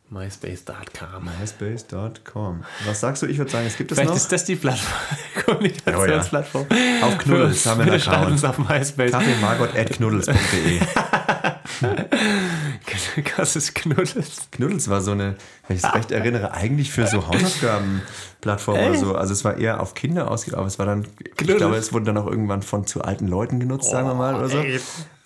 MySpace.com. MySpace.com. Was sagst du? Ich würde sagen, es gibt es Vielleicht noch. ist das die Plattform, Kommunikationsplattform. Auf Knuddels haben wir einen Account. uns auf MySpace. kaffeemargot.knuddels.de Das ist Knuddels. Knuddels war so eine, wenn ich es recht erinnere, eigentlich für so Hausaufgaben-Plattform oder so. Also es war eher auf Kinder ausgelegt, aber es war dann, ich Knuddels. glaube, es wurde dann auch irgendwann von zu alten Leuten genutzt, sagen wir mal, oder so. ey.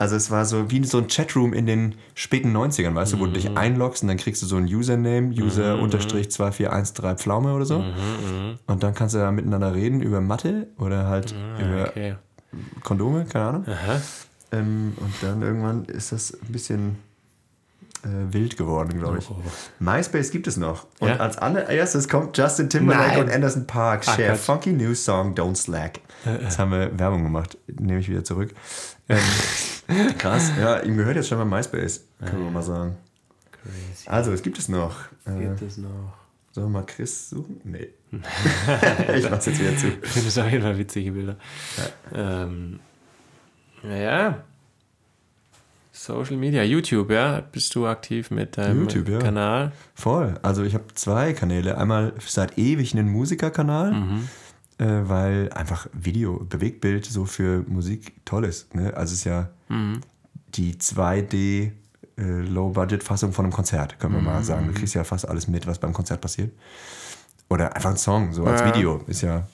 Also es war so wie so ein Chatroom in den späten 90ern, weißt du, wo du dich einloggst und dann kriegst du so ein Username, User-2413 Pflaume oder so. Und dann kannst du da miteinander reden über Mathe oder halt über Okay. Kondome, keine Ahnung. Ähm, und dann irgendwann ist das ein bisschen äh, wild geworden, glaube ich. Oh. MySpace gibt es noch. Und Ja? als allererstes kommt Justin Timberlake Nein. und Anderson Park. Ach Share Gott. funky new song Don't Slack. Jetzt haben wir Werbung gemacht. Nehme ich wieder zurück. Ähm, krass. Ja, ihm gehört jetzt schon mal MySpace. Können wir mal sagen. Crazy. Also, es gibt es noch. Äh, Gibt es noch? sollen wir mal Chris suchen? Nee. ich mach's jetzt wieder zu. Das auf jeden Fall witzige Bilder. Ja. Ähm, naja. Social Media, YouTube, ja? Bist du aktiv mit deinem YouTube, ja. Kanal? Voll. Also ich habe zwei Kanäle. Einmal seit ewig einen Musikerkanal, äh, weil einfach Video, Bewegtbild so für Musik toll ist. Ne? Also es ist ja die 2D äh, Low-Budget-Fassung von einem Konzert, können wir mal sagen. Du kriegst ja fast alles mit, was beim Konzert passiert. Oder einfach ein Song, so als Ja. Video. Ist ja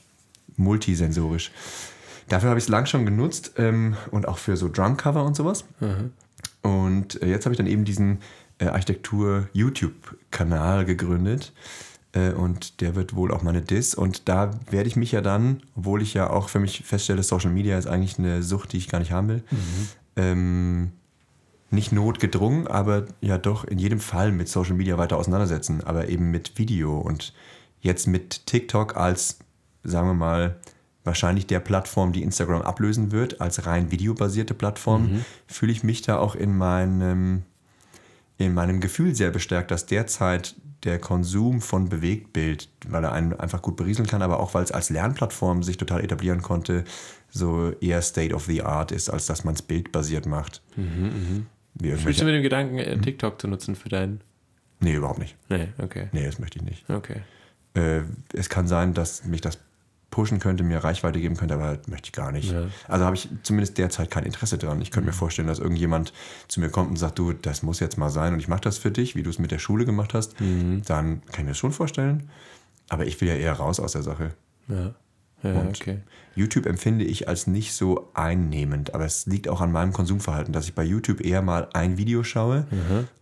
multisensorisch. Dafür habe ich es lang schon genutzt ähm, und auch für so Drumcover und sowas. Und äh, jetzt habe ich dann eben diesen äh, Architektur-YouTube-Kanal gegründet. Äh, und der wird wohl auch meine Diss. Und da werde ich mich ja dann, obwohl ich ja auch für mich feststelle, Social Media ist eigentlich eine Sucht, die ich gar nicht haben will, ähm, nicht notgedrungen, aber ja doch in jedem Fall mit Social Media weiter auseinandersetzen, aber eben mit Video und jetzt mit TikTok als, sagen wir mal, wahrscheinlich der Plattform, die Instagram ablösen wird, als rein videobasierte Plattform, fühle ich mich da auch in meinem in meinem Gefühl sehr bestärkt, dass derzeit der Konsum von Bewegtbild, weil er einen einfach gut berieseln kann, aber auch weil es als Lernplattform sich total etablieren konnte, so eher State of the Art ist, als dass man es bildbasiert macht. Mhm, Wie Spielst du mit dem Gedanken, äh, TikTok zu nutzen für deinen. nee, überhaupt nicht. Nee, okay. Nee, das möchte ich nicht. Okay. Äh, es kann sein, dass mich das pushen könnte, mir Reichweite geben könnte, aber halt möchte ich gar nicht. Ja. Also habe ich zumindest derzeit kein Interesse dran. Ich könnte mir vorstellen, dass irgendjemand zu mir kommt und sagt, du, das muss jetzt mal sein und ich mache das für dich, wie du es mit der Schule gemacht hast. Dann kann ich mir das schon vorstellen. Aber ich will ja eher raus aus der Sache. Ja. Ja, Und okay. YouTube empfinde ich als nicht so einnehmend, aber es liegt auch an meinem Konsumverhalten, dass ich bei YouTube eher mal ein Video schaue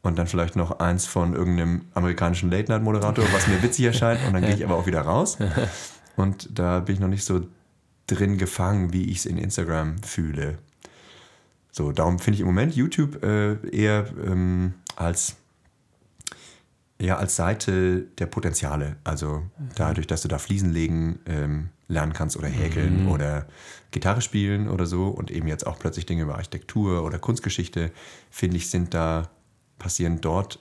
und dann vielleicht noch eins von irgendeinem amerikanischen Late-Night-Moderator, was mir witzig erscheint und dann gehe ich aber auch wieder raus. Und da bin ich noch nicht so drin gefangen, wie ich es in Instagram fühle. So, darum finde ich im Moment YouTube äh, eher ähm, als eher als Seite der Potenziale. Also dadurch, dass du da Fliesen legen ähm, lernen kannst oder häkeln oder Gitarre spielen oder so und eben jetzt auch plötzlich Dinge über Architektur oder Kunstgeschichte, finde ich, sind da, passieren dort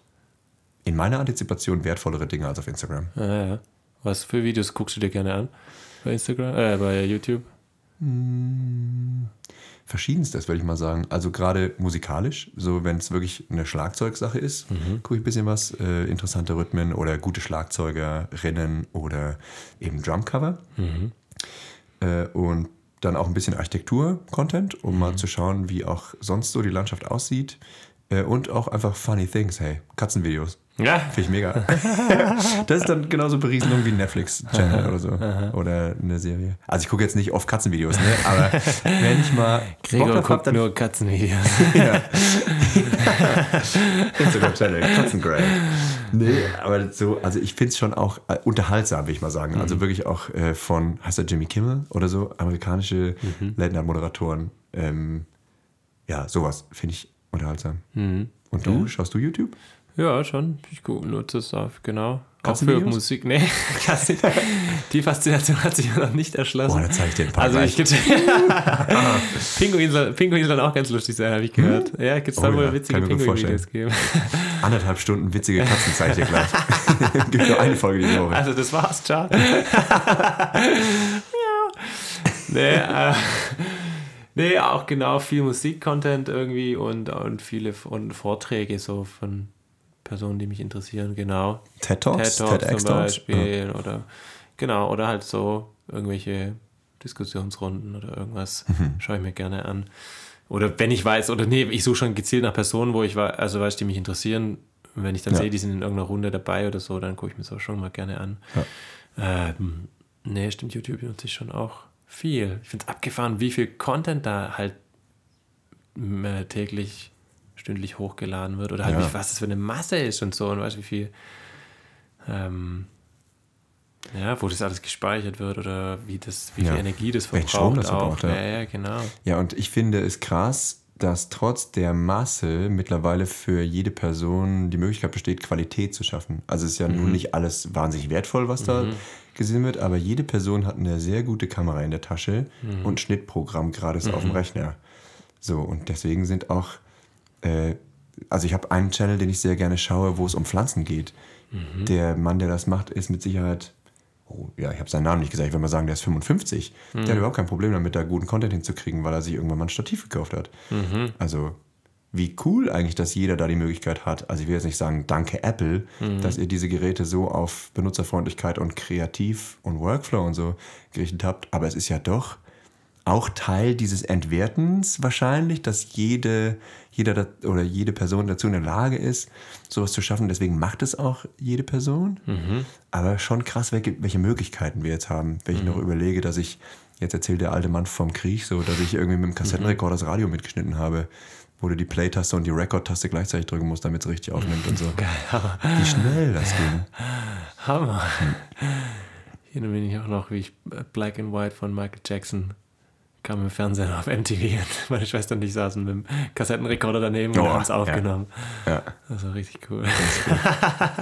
in meiner Antizipation wertvollere Dinge als auf Instagram. Ja, ja. Was für Videos guckst du dir gerne an? Bei Instagram? Äh, bei YouTube? Verschiedenstes, würde ich mal sagen. Also gerade musikalisch, so wenn es wirklich eine Schlagzeugsache ist, gucke ich ein bisschen was, äh, interessante Rhythmen oder gute Schlagzeugerinnen oder eben Drumcover. Äh, und dann auch ein bisschen Architektur-Content, um mal zu schauen, wie auch sonst so die Landschaft aussieht. Äh, und auch einfach funny things, hey, Katzenvideos. Ja. Finde ich mega. das ist dann genauso Berieselung wie ein Netflix-Channel oder so. Oder eine Serie. Also ich gucke jetzt nicht oft Katzenvideos, ne? aber wenn ich mal Gregor Bock drauf hab, guckt dann nur Katzenvideos. Instagram-Channel, Katzengrey. Nee, aber so, also ich finde es schon auch äh, unterhaltsam, will ich mal sagen. Also wirklich auch äh, von, heißt der Jimmy Kimmel oder so, amerikanische Late-Night-Moderatoren. Ähm, ja, sowas finde ich unterhaltsam. Und du, schaust du YouTube? Ja, schon. Ich nutze es auf, genau. Auch für Katzenvideos? Musik. Nee, die Faszination hat sich noch nicht erschlossen. Boah, da zeige ich dir ein paar Also ich gibt's Pinguin soll, Pinguin sollen auch ganz lustig sein, habe ich gehört. Ja, gibt es da Oh wohl ja, witzige Pinguin-Videos geben. Anderthalb Stunden witzige Katzen zeige ich dir gleich. Gibt nur eine Folge die Woche. Also das war's, ciao. ja. Nee, äh, nee, auch genau viel Musik-Content irgendwie und, und viele und Vorträge so von Personen, die mich interessieren, genau. TED Talks, TED Talks zum. Beispiel oder genau, oder halt so irgendwelche Diskussionsrunden oder irgendwas Mhm. schaue ich mir gerne an. Oder wenn ich weiß, oder nee, ich suche schon gezielt nach Personen, wo ich weiß, also weiß, die mich interessieren. Und wenn ich dann Ja. sehe, die sind in irgendeiner Runde dabei oder so, dann gucke ich mir so schon mal gerne an. Ähm, nee, stimmt, YouTube nutze ich schon auch viel. Ich finde es abgefahren, wie viel Content da halt äh, täglich, stündlich hochgeladen wird. Oder halt, Ja. wie, was das für eine Masse ist und so. Und weißt du, wie viel, ähm, ja, wo das alles gespeichert wird oder wie, das, wie Ja. viel Energie das verbraucht. Strom das auch. verbraucht, ja. ja, ja, genau. Ja, und ich finde es krass, dass trotz der Masse mittlerweile für jede Person die Möglichkeit besteht, Qualität zu schaffen. Also es ist ja nun nicht alles wahnsinnig wertvoll, was da gesehen wird, aber jede Person hat eine sehr gute Kamera in der Tasche und ein Schnittprogramm gratis auf dem Rechner. So, und deswegen sind auch, äh, also ich habe einen Channel, den ich sehr gerne schaue, wo es um Pflanzen geht. Der Mann, der das macht, ist mit Sicherheit Oh, ja, ich habe seinen Namen nicht gesagt. Ich will mal sagen, der ist 55. Der hat überhaupt kein Problem damit, da guten Content hinzukriegen, weil er sich irgendwann mal ein Stativ gekauft hat. Also, wie cool eigentlich, dass jeder da die Möglichkeit hat. Also, ich will jetzt nicht sagen, danke Apple, dass ihr diese Geräte so auf Benutzerfreundlichkeit und Kreativ und Workflow und so gerichtet habt. Aber es ist ja doch auch Teil dieses Entwertens wahrscheinlich, dass jede, jeder oder jede Person dazu in der Lage ist, sowas zu schaffen. Deswegen macht es auch jede Person. Aber schon krass, welche, Möglichkeiten wir jetzt haben. Wenn ich noch überlege, dass ich, jetzt erzählt der alte Mann vom Krieg so, dass ich irgendwie mit dem Kassettenrekorder das Radio mitgeschnitten habe, wo du die Play-Taste und die Record-Taste gleichzeitig drücken musst, damit es richtig aufnimmt und so. Wie schnell das ging. Hammer. Hier bin ich auch noch, wie ich äh, Black and White von Michael Jackson kam im Fernsehen auf MTV und meine Schwester und ich saßen mit dem Kassettenrekorder daneben und Oh, haben es ja. aufgenommen. Ja. Das war richtig cool.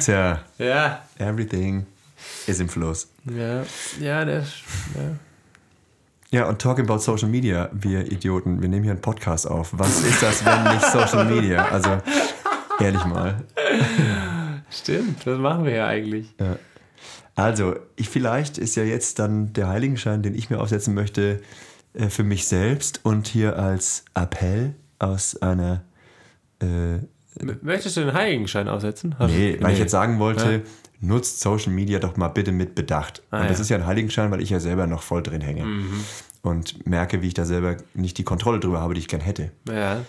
Tja, Ja, everything is im Fluss. ja, ja, der, ja. Ja, und talking about Social Media, wir Idioten, wir nehmen hier einen Podcast auf. Was ist das, wenn nicht Social Media? Also, Ehrlich mal. Stimmt, das machen wir ja eigentlich. Ja. Also, ich, vielleicht ist ja jetzt dann der Heiligenschein, den ich mir aufsetzen möchte, äh, für mich selbst und hier als Appell aus einer. Äh, Möchtest du den Heiligenschein aufsetzen? Hast- nee, weil ich jetzt sagen wollte, Ja. nutzt Social Media doch mal bitte mit Bedacht. Ah, und das ja. ist ja ein Heiligenschein, weil ich ja selber noch voll drin hänge. Und merke, wie ich da selber nicht die Kontrolle drüber habe, die ich gern hätte. Ja.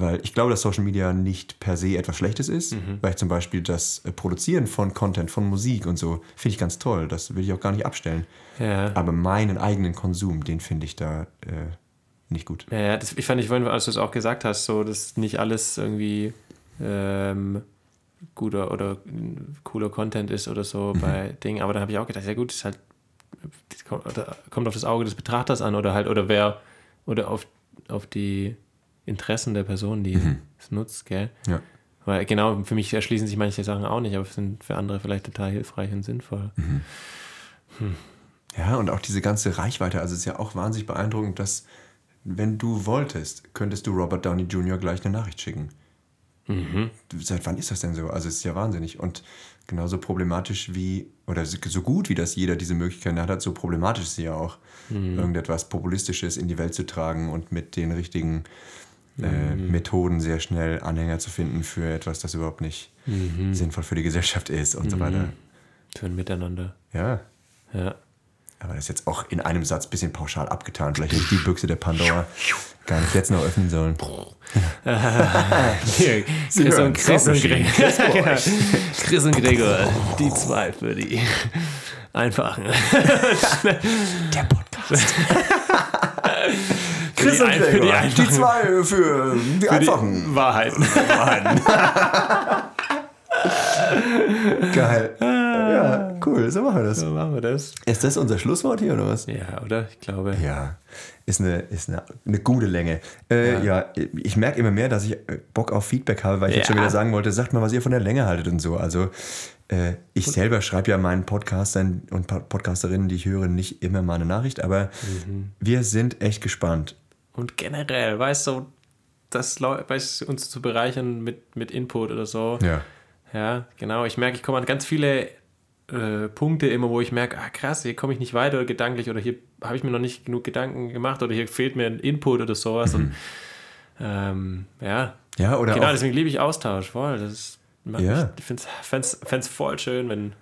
Weil ich glaube, dass Social Media nicht per se etwas Schlechtes ist, Mhm. weil ich zum Beispiel das äh, Produzieren von Content, von Musik und so, finde ich ganz toll. Das will ich auch gar nicht abstellen. Ja. Aber meinen eigenen Konsum, den finde ich da äh, nicht gut. Ja, ja das, ich fand, ich als du es auch gesagt hast, so, dass nicht alles irgendwie ähm, guter oder mm, cooler Content ist oder so Mhm. bei Dingen. Aber dann habe ich auch gedacht, ja gut, ist halt das kommt, oder kommt auf das Auge des Betrachters an oder halt, oder wer, oder auf, auf die Interessen der Person, die es nutzt, gell? Mhm. Ja. Weil genau, für mich erschließen sich manche Sachen auch nicht, aber sind für andere vielleicht total hilfreich und sinnvoll. Mhm. Ja, und auch diese ganze Reichweite. Also es ist ja auch wahnsinnig beeindruckend, dass, wenn du wolltest, könntest du Robert Downey Jr. gleich eine Nachricht schicken. Seit wann ist das denn so? Also es ist ja wahnsinnig. Und genauso problematisch wie, oder so gut wie das jeder diese Möglichkeit hat, so problematisch ist sie ja auch, irgendetwas Populistisches in die Welt zu tragen und mit den richtigen äh, Methoden sehr schnell Anhänger zu finden für etwas, das überhaupt nicht sinnvoll für die Gesellschaft ist und so weiter. Für ein Miteinander. Ja. Ja. Aber das ist jetzt auch in einem Satz ein bisschen pauschal abgetan. Vielleicht hätte ich die Büchse der Pandora gar nicht jetzt noch öffnen sollen. Chris, und, Chris, und. Gregor. Chris und Gregor, die zwei für die einfachen. Der Podcast. Chris Chris und ein- für die Gregor. einfachen. Die zwei für die Für einfachen. die Wahrheiten. Geil. Ja, cool. So machen wir das. So machen wir das. Ist das unser Schlusswort hier oder was? Ja, oder? Ich glaube. Ja, ist eine, ist eine, eine gute Länge. Äh, ja. ich merke immer mehr, dass ich äh, Bock auf Feedback habe, weil ich jetzt Ja. schon wieder sagen wollte, sagt mal, was ihr von der Länge haltet und so. Also äh, ich selber schreibe ja meinen Podcastern und Podcasterinnen, die ich höre, nicht immer mal eine Nachricht, aber Mhm. wir sind echt gespannt. Und generell, weißt du, das weißt, uns zu bereichern mit, mit Input oder so. Ja. Ja, genau. Ich merke, ich komme an ganz viele äh, Punkte immer, wo ich merke, ah krass, hier komme ich nicht weiter gedanklich oder hier habe ich mir noch nicht genug Gedanken gemacht oder hier fehlt mir ein Input oder sowas. Und ähm, ja, Ja, oder genau, deswegen liebe ich Austausch voll. Das ist, Ja. ich fände es voll schön, wenn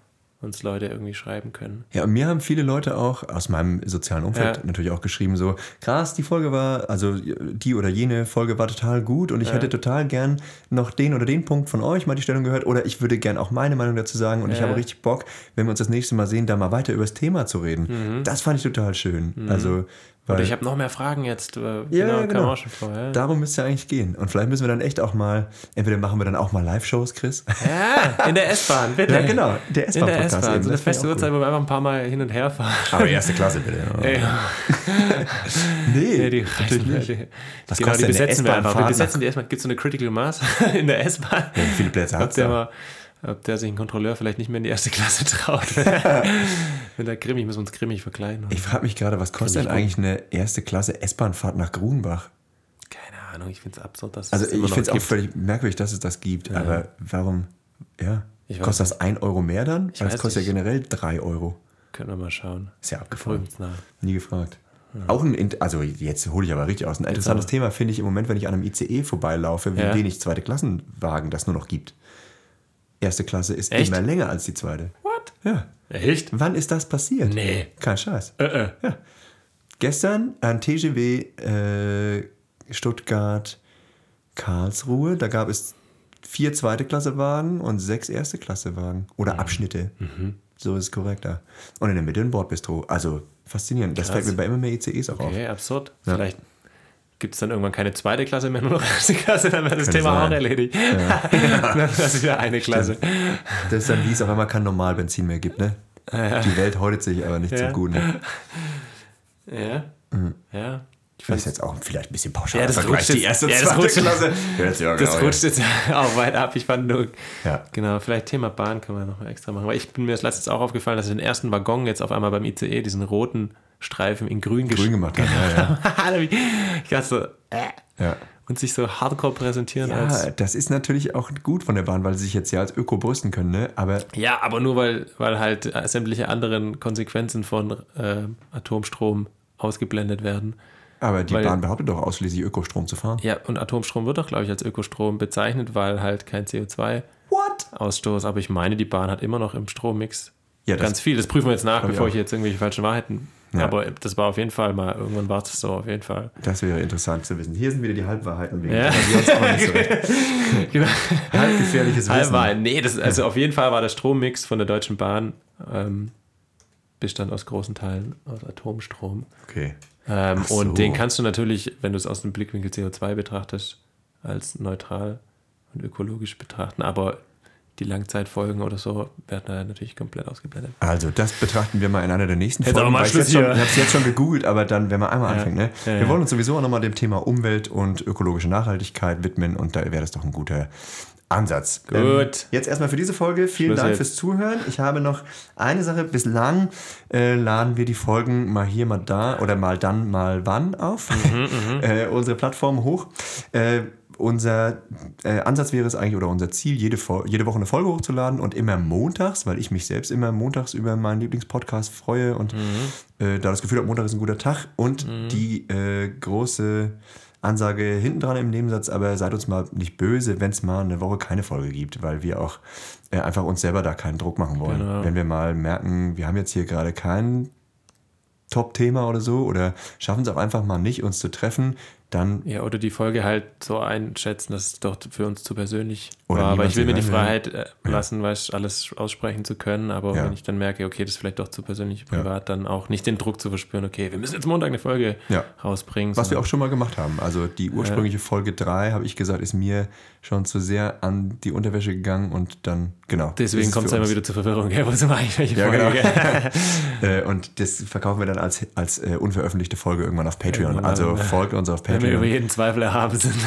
uns Leute irgendwie schreiben können. Ja, und mir haben viele Leute auch aus meinem sozialen Umfeld Ja. natürlich auch geschrieben, so, krass, die Folge war, also die oder jene Folge war total gut und ich hätte total gern noch den oder den Punkt von euch mal die Stellung gehört oder ich würde gern auch meine Meinung dazu sagen und ich Ja. habe richtig Bock, wenn wir uns das nächste Mal sehen, da mal weiter über das Thema zu reden. Das fand ich total schön. Also, weil Oder ich habe noch mehr Fragen jetzt. Äh, Ja, genau. schon vor. Ja. darum müsste ja eigentlich gehen. Und vielleicht müssen wir dann echt auch mal, entweder machen wir dann auch mal Live-Shows, Chris. Ja, in der S-Bahn, bitte. Ja, genau, der In S-Bahn-Podcast der S-Bahn, so eine feste Uhrzeit, wo wir einfach ein paar Mal hin und her fahren. Aber erste Klasse bitte. Ey, Nee, ja, die reisen, nicht. die, Was genau, die besetzen wir einfach. Wir besetzen die S-Bahn. Gibt es so eine Critical Mass in der S-Bahn? Wie viele Plätze der, da? Ob der sich ein Kontrolleur vielleicht nicht mehr in die erste Klasse traut. Wenn der grimmig, müssen wir uns grimmig verkleiden. Ich frage mich gerade, was kostet denn ich eigentlich eine erste Klasse S-Bahn-Fahrt nach Grunbach? Keine Ahnung, ich finde es absurd, dass Also es immer ich finde es auch völlig merkwürdig, dass es das gibt. Aber warum, ja, Ich kostet das 1 Euro mehr dann? Weil weiß das kostet ja nicht. generell 3 Euro. Können wir mal schauen. Ist ja nach. Nie gefragt. Auch ein, also jetzt hole ich aber richtig aus. Ein interessantes. Thema finde ich im Moment, wenn ich an einem ICE vorbeilaufe, wie Ja. wenig zweite Klassenwagen das nur noch gibt. Erste Klasse ist Echt? immer länger als die zweite. What? Ja. Echt? Wann ist das passiert? Nee. Kein Scheiß. Äh, äh. Gestern ein TGW äh, Stuttgart Karlsruhe, da gab es vier zweite Klasse Wagen und sechs erste Klasse Wagen oder Mhm. Abschnitte. So ist es korrekter. Und in der Mitte ein Bordbistro. Also faszinierend. Das Krass. fällt mir bei immer mehr ICEs auch auf. Okay, absurd. Ja. Vielleicht gibt es dann irgendwann keine zweite Klasse mehr, nur noch erste Klasse, dann wäre das Könnte Thema sein. auch erledigt. dann ist es wieder eine Klasse. Das ist dann, wie es auf einmal kein Normalbenzin mehr gibt. Ne? Die Welt häutet sich aber nicht Ja. zum Guten. Ja. Ja. Ich Das ist jetzt auch vielleicht ein bisschen pauschal. Ja, das rutscht die jetzt- erste, ja, das zweite rutscht- Klasse. Ja, das, ja, Das genau, rutscht jetzt auch weit ab. Ich fand nur, Ja. genau, vielleicht Thema Bahn können wir noch mal extra machen. Weil ich bin mir das letztens auch aufgefallen, dass ich den ersten Waggon jetzt auf einmal beim ICE diesen roten Streifen in grün, Grün gemacht hat. Ja, ja. Ich dachte so, äh. ja. und sich so hardcore präsentieren Ja, als. das ist natürlich auch gut von der Bahn, weil sie sich jetzt ja als Öko brüsten können, ne? Aber Ja, aber nur weil, weil halt äh, sämtliche anderen Konsequenzen von äh, Atomstrom ausgeblendet werden. Aber die Weil- Bahn behauptet doch ausschließlich Ökostrom zu fahren. Ja, und Atomstrom wird doch, glaube ich, als Ökostrom bezeichnet, weil halt kein CO2-Ausstoß. What? Aber ich meine, die Bahn hat immer noch im Strommix Ja, ganz viel. Das prüfen wir jetzt nach, ich bevor auch. ich jetzt irgendwelche falschen Wahrheiten. Ja. Aber das war auf jeden Fall mal, irgendwann war es so, auf jeden Fall. Das wäre interessant zu wissen. Hier sind wieder die Halbwahrheiten. Wegen Ja. so. Genau. Halbgefährliches Wissen. Halbwein. Nee, das, also auf jeden Fall war der Strommix von der Deutschen Bahn ähm, bestand aus großen Teilen aus Atomstrom. Okay. Ähm, so. Und den kannst du natürlich, wenn du es aus dem Blickwinkel CO2 betrachtest, als neutral und ökologisch betrachten. Aber die Langzeitfolgen oder so werden da natürlich komplett ausgeblendet. Also, das betrachten wir mal in einer der nächsten Jetzt Folgen. mal ich Schluss habe es jetzt schon gegoogelt, aber dann, wenn man einmal Ja. anfängt, ne? Ja, wir ja. wollen uns sowieso auch nochmal dem Thema Umwelt und ökologische Nachhaltigkeit widmen und da wäre das doch ein guter Ansatz. Ähm, Gut. jetzt erstmal für diese Folge. Vielen Schluss Dank jetzt. fürs Zuhören. Ich habe noch eine Sache. Bislang äh, laden wir die Folgen mal hier, mal da oder mal dann, mal wann auf. Mhm, äh, unsere Plattform hoch. Äh, unser äh, Ansatz wäre es eigentlich, oder unser Ziel, jede, jede Woche eine Folge hochzuladen und immer montags, weil ich mich selbst immer montags über meinen Lieblingspodcast freue und äh, da das Gefühl habe, Montag ist ein guter Tag und die äh, große Ansage hinten dran im Nebensatz, aber seid uns mal nicht böse, wenn es mal eine Woche keine Folge gibt, weil wir auch äh, einfach uns selber da keinen Druck machen wollen. Genau. Wenn wir mal merken, wir haben jetzt hier gerade kein Top-Thema oder so oder schaffen es auch einfach mal nicht, uns zu treffen, dann Ja, oder die Folge halt so einschätzen, dass es doch für uns zu persönlich Oder. Aber ich will mir die. Freiheit äh, lassen, weißt, alles aussprechen zu können. Aber Ja. wenn ich dann merke, okay, das ist vielleicht doch zu persönlich privat, dann auch nicht den Druck zu verspüren, okay, wir müssen jetzt Montag eine Folge Ja. rausbringen. Was wir auch schon mal gemacht haben. Also die ursprüngliche Folge 3, habe ich gesagt, ist mir schon zu sehr an die Unterwäsche gegangen und dann, genau. Deswegen kommt es ja immer wieder zur Verwirrung. Ja, sind wir eigentlich? Welche Ja, Folge? genau. und das verkaufen wir dann als, als äh, unveröffentlichte Folge irgendwann auf Patreon. Irgendwann also folgt uns auf Wenn wir über Patreon. jeden Zweifel erhaben sind.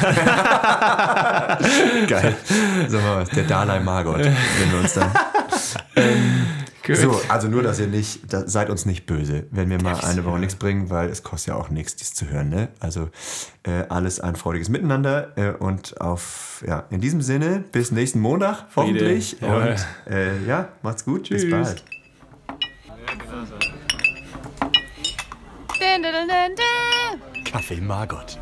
Geil. So machen wir es. Der Dalai Margot nennen wir uns dann. Gut. So, also nur, dass ihr nicht, da, seid uns nicht böse, wenn wir mal eine Woche nichts bringen, weil es kostet ja auch nichts, dies zu hören. Ne? Also äh, alles ein freudiges Miteinander äh, und auf, ja, in diesem Sinne, bis nächsten Montag hoffentlich. Jawohl. Und äh, ja, macht's gut, Tschüss. bis bald. Kaffee Margot.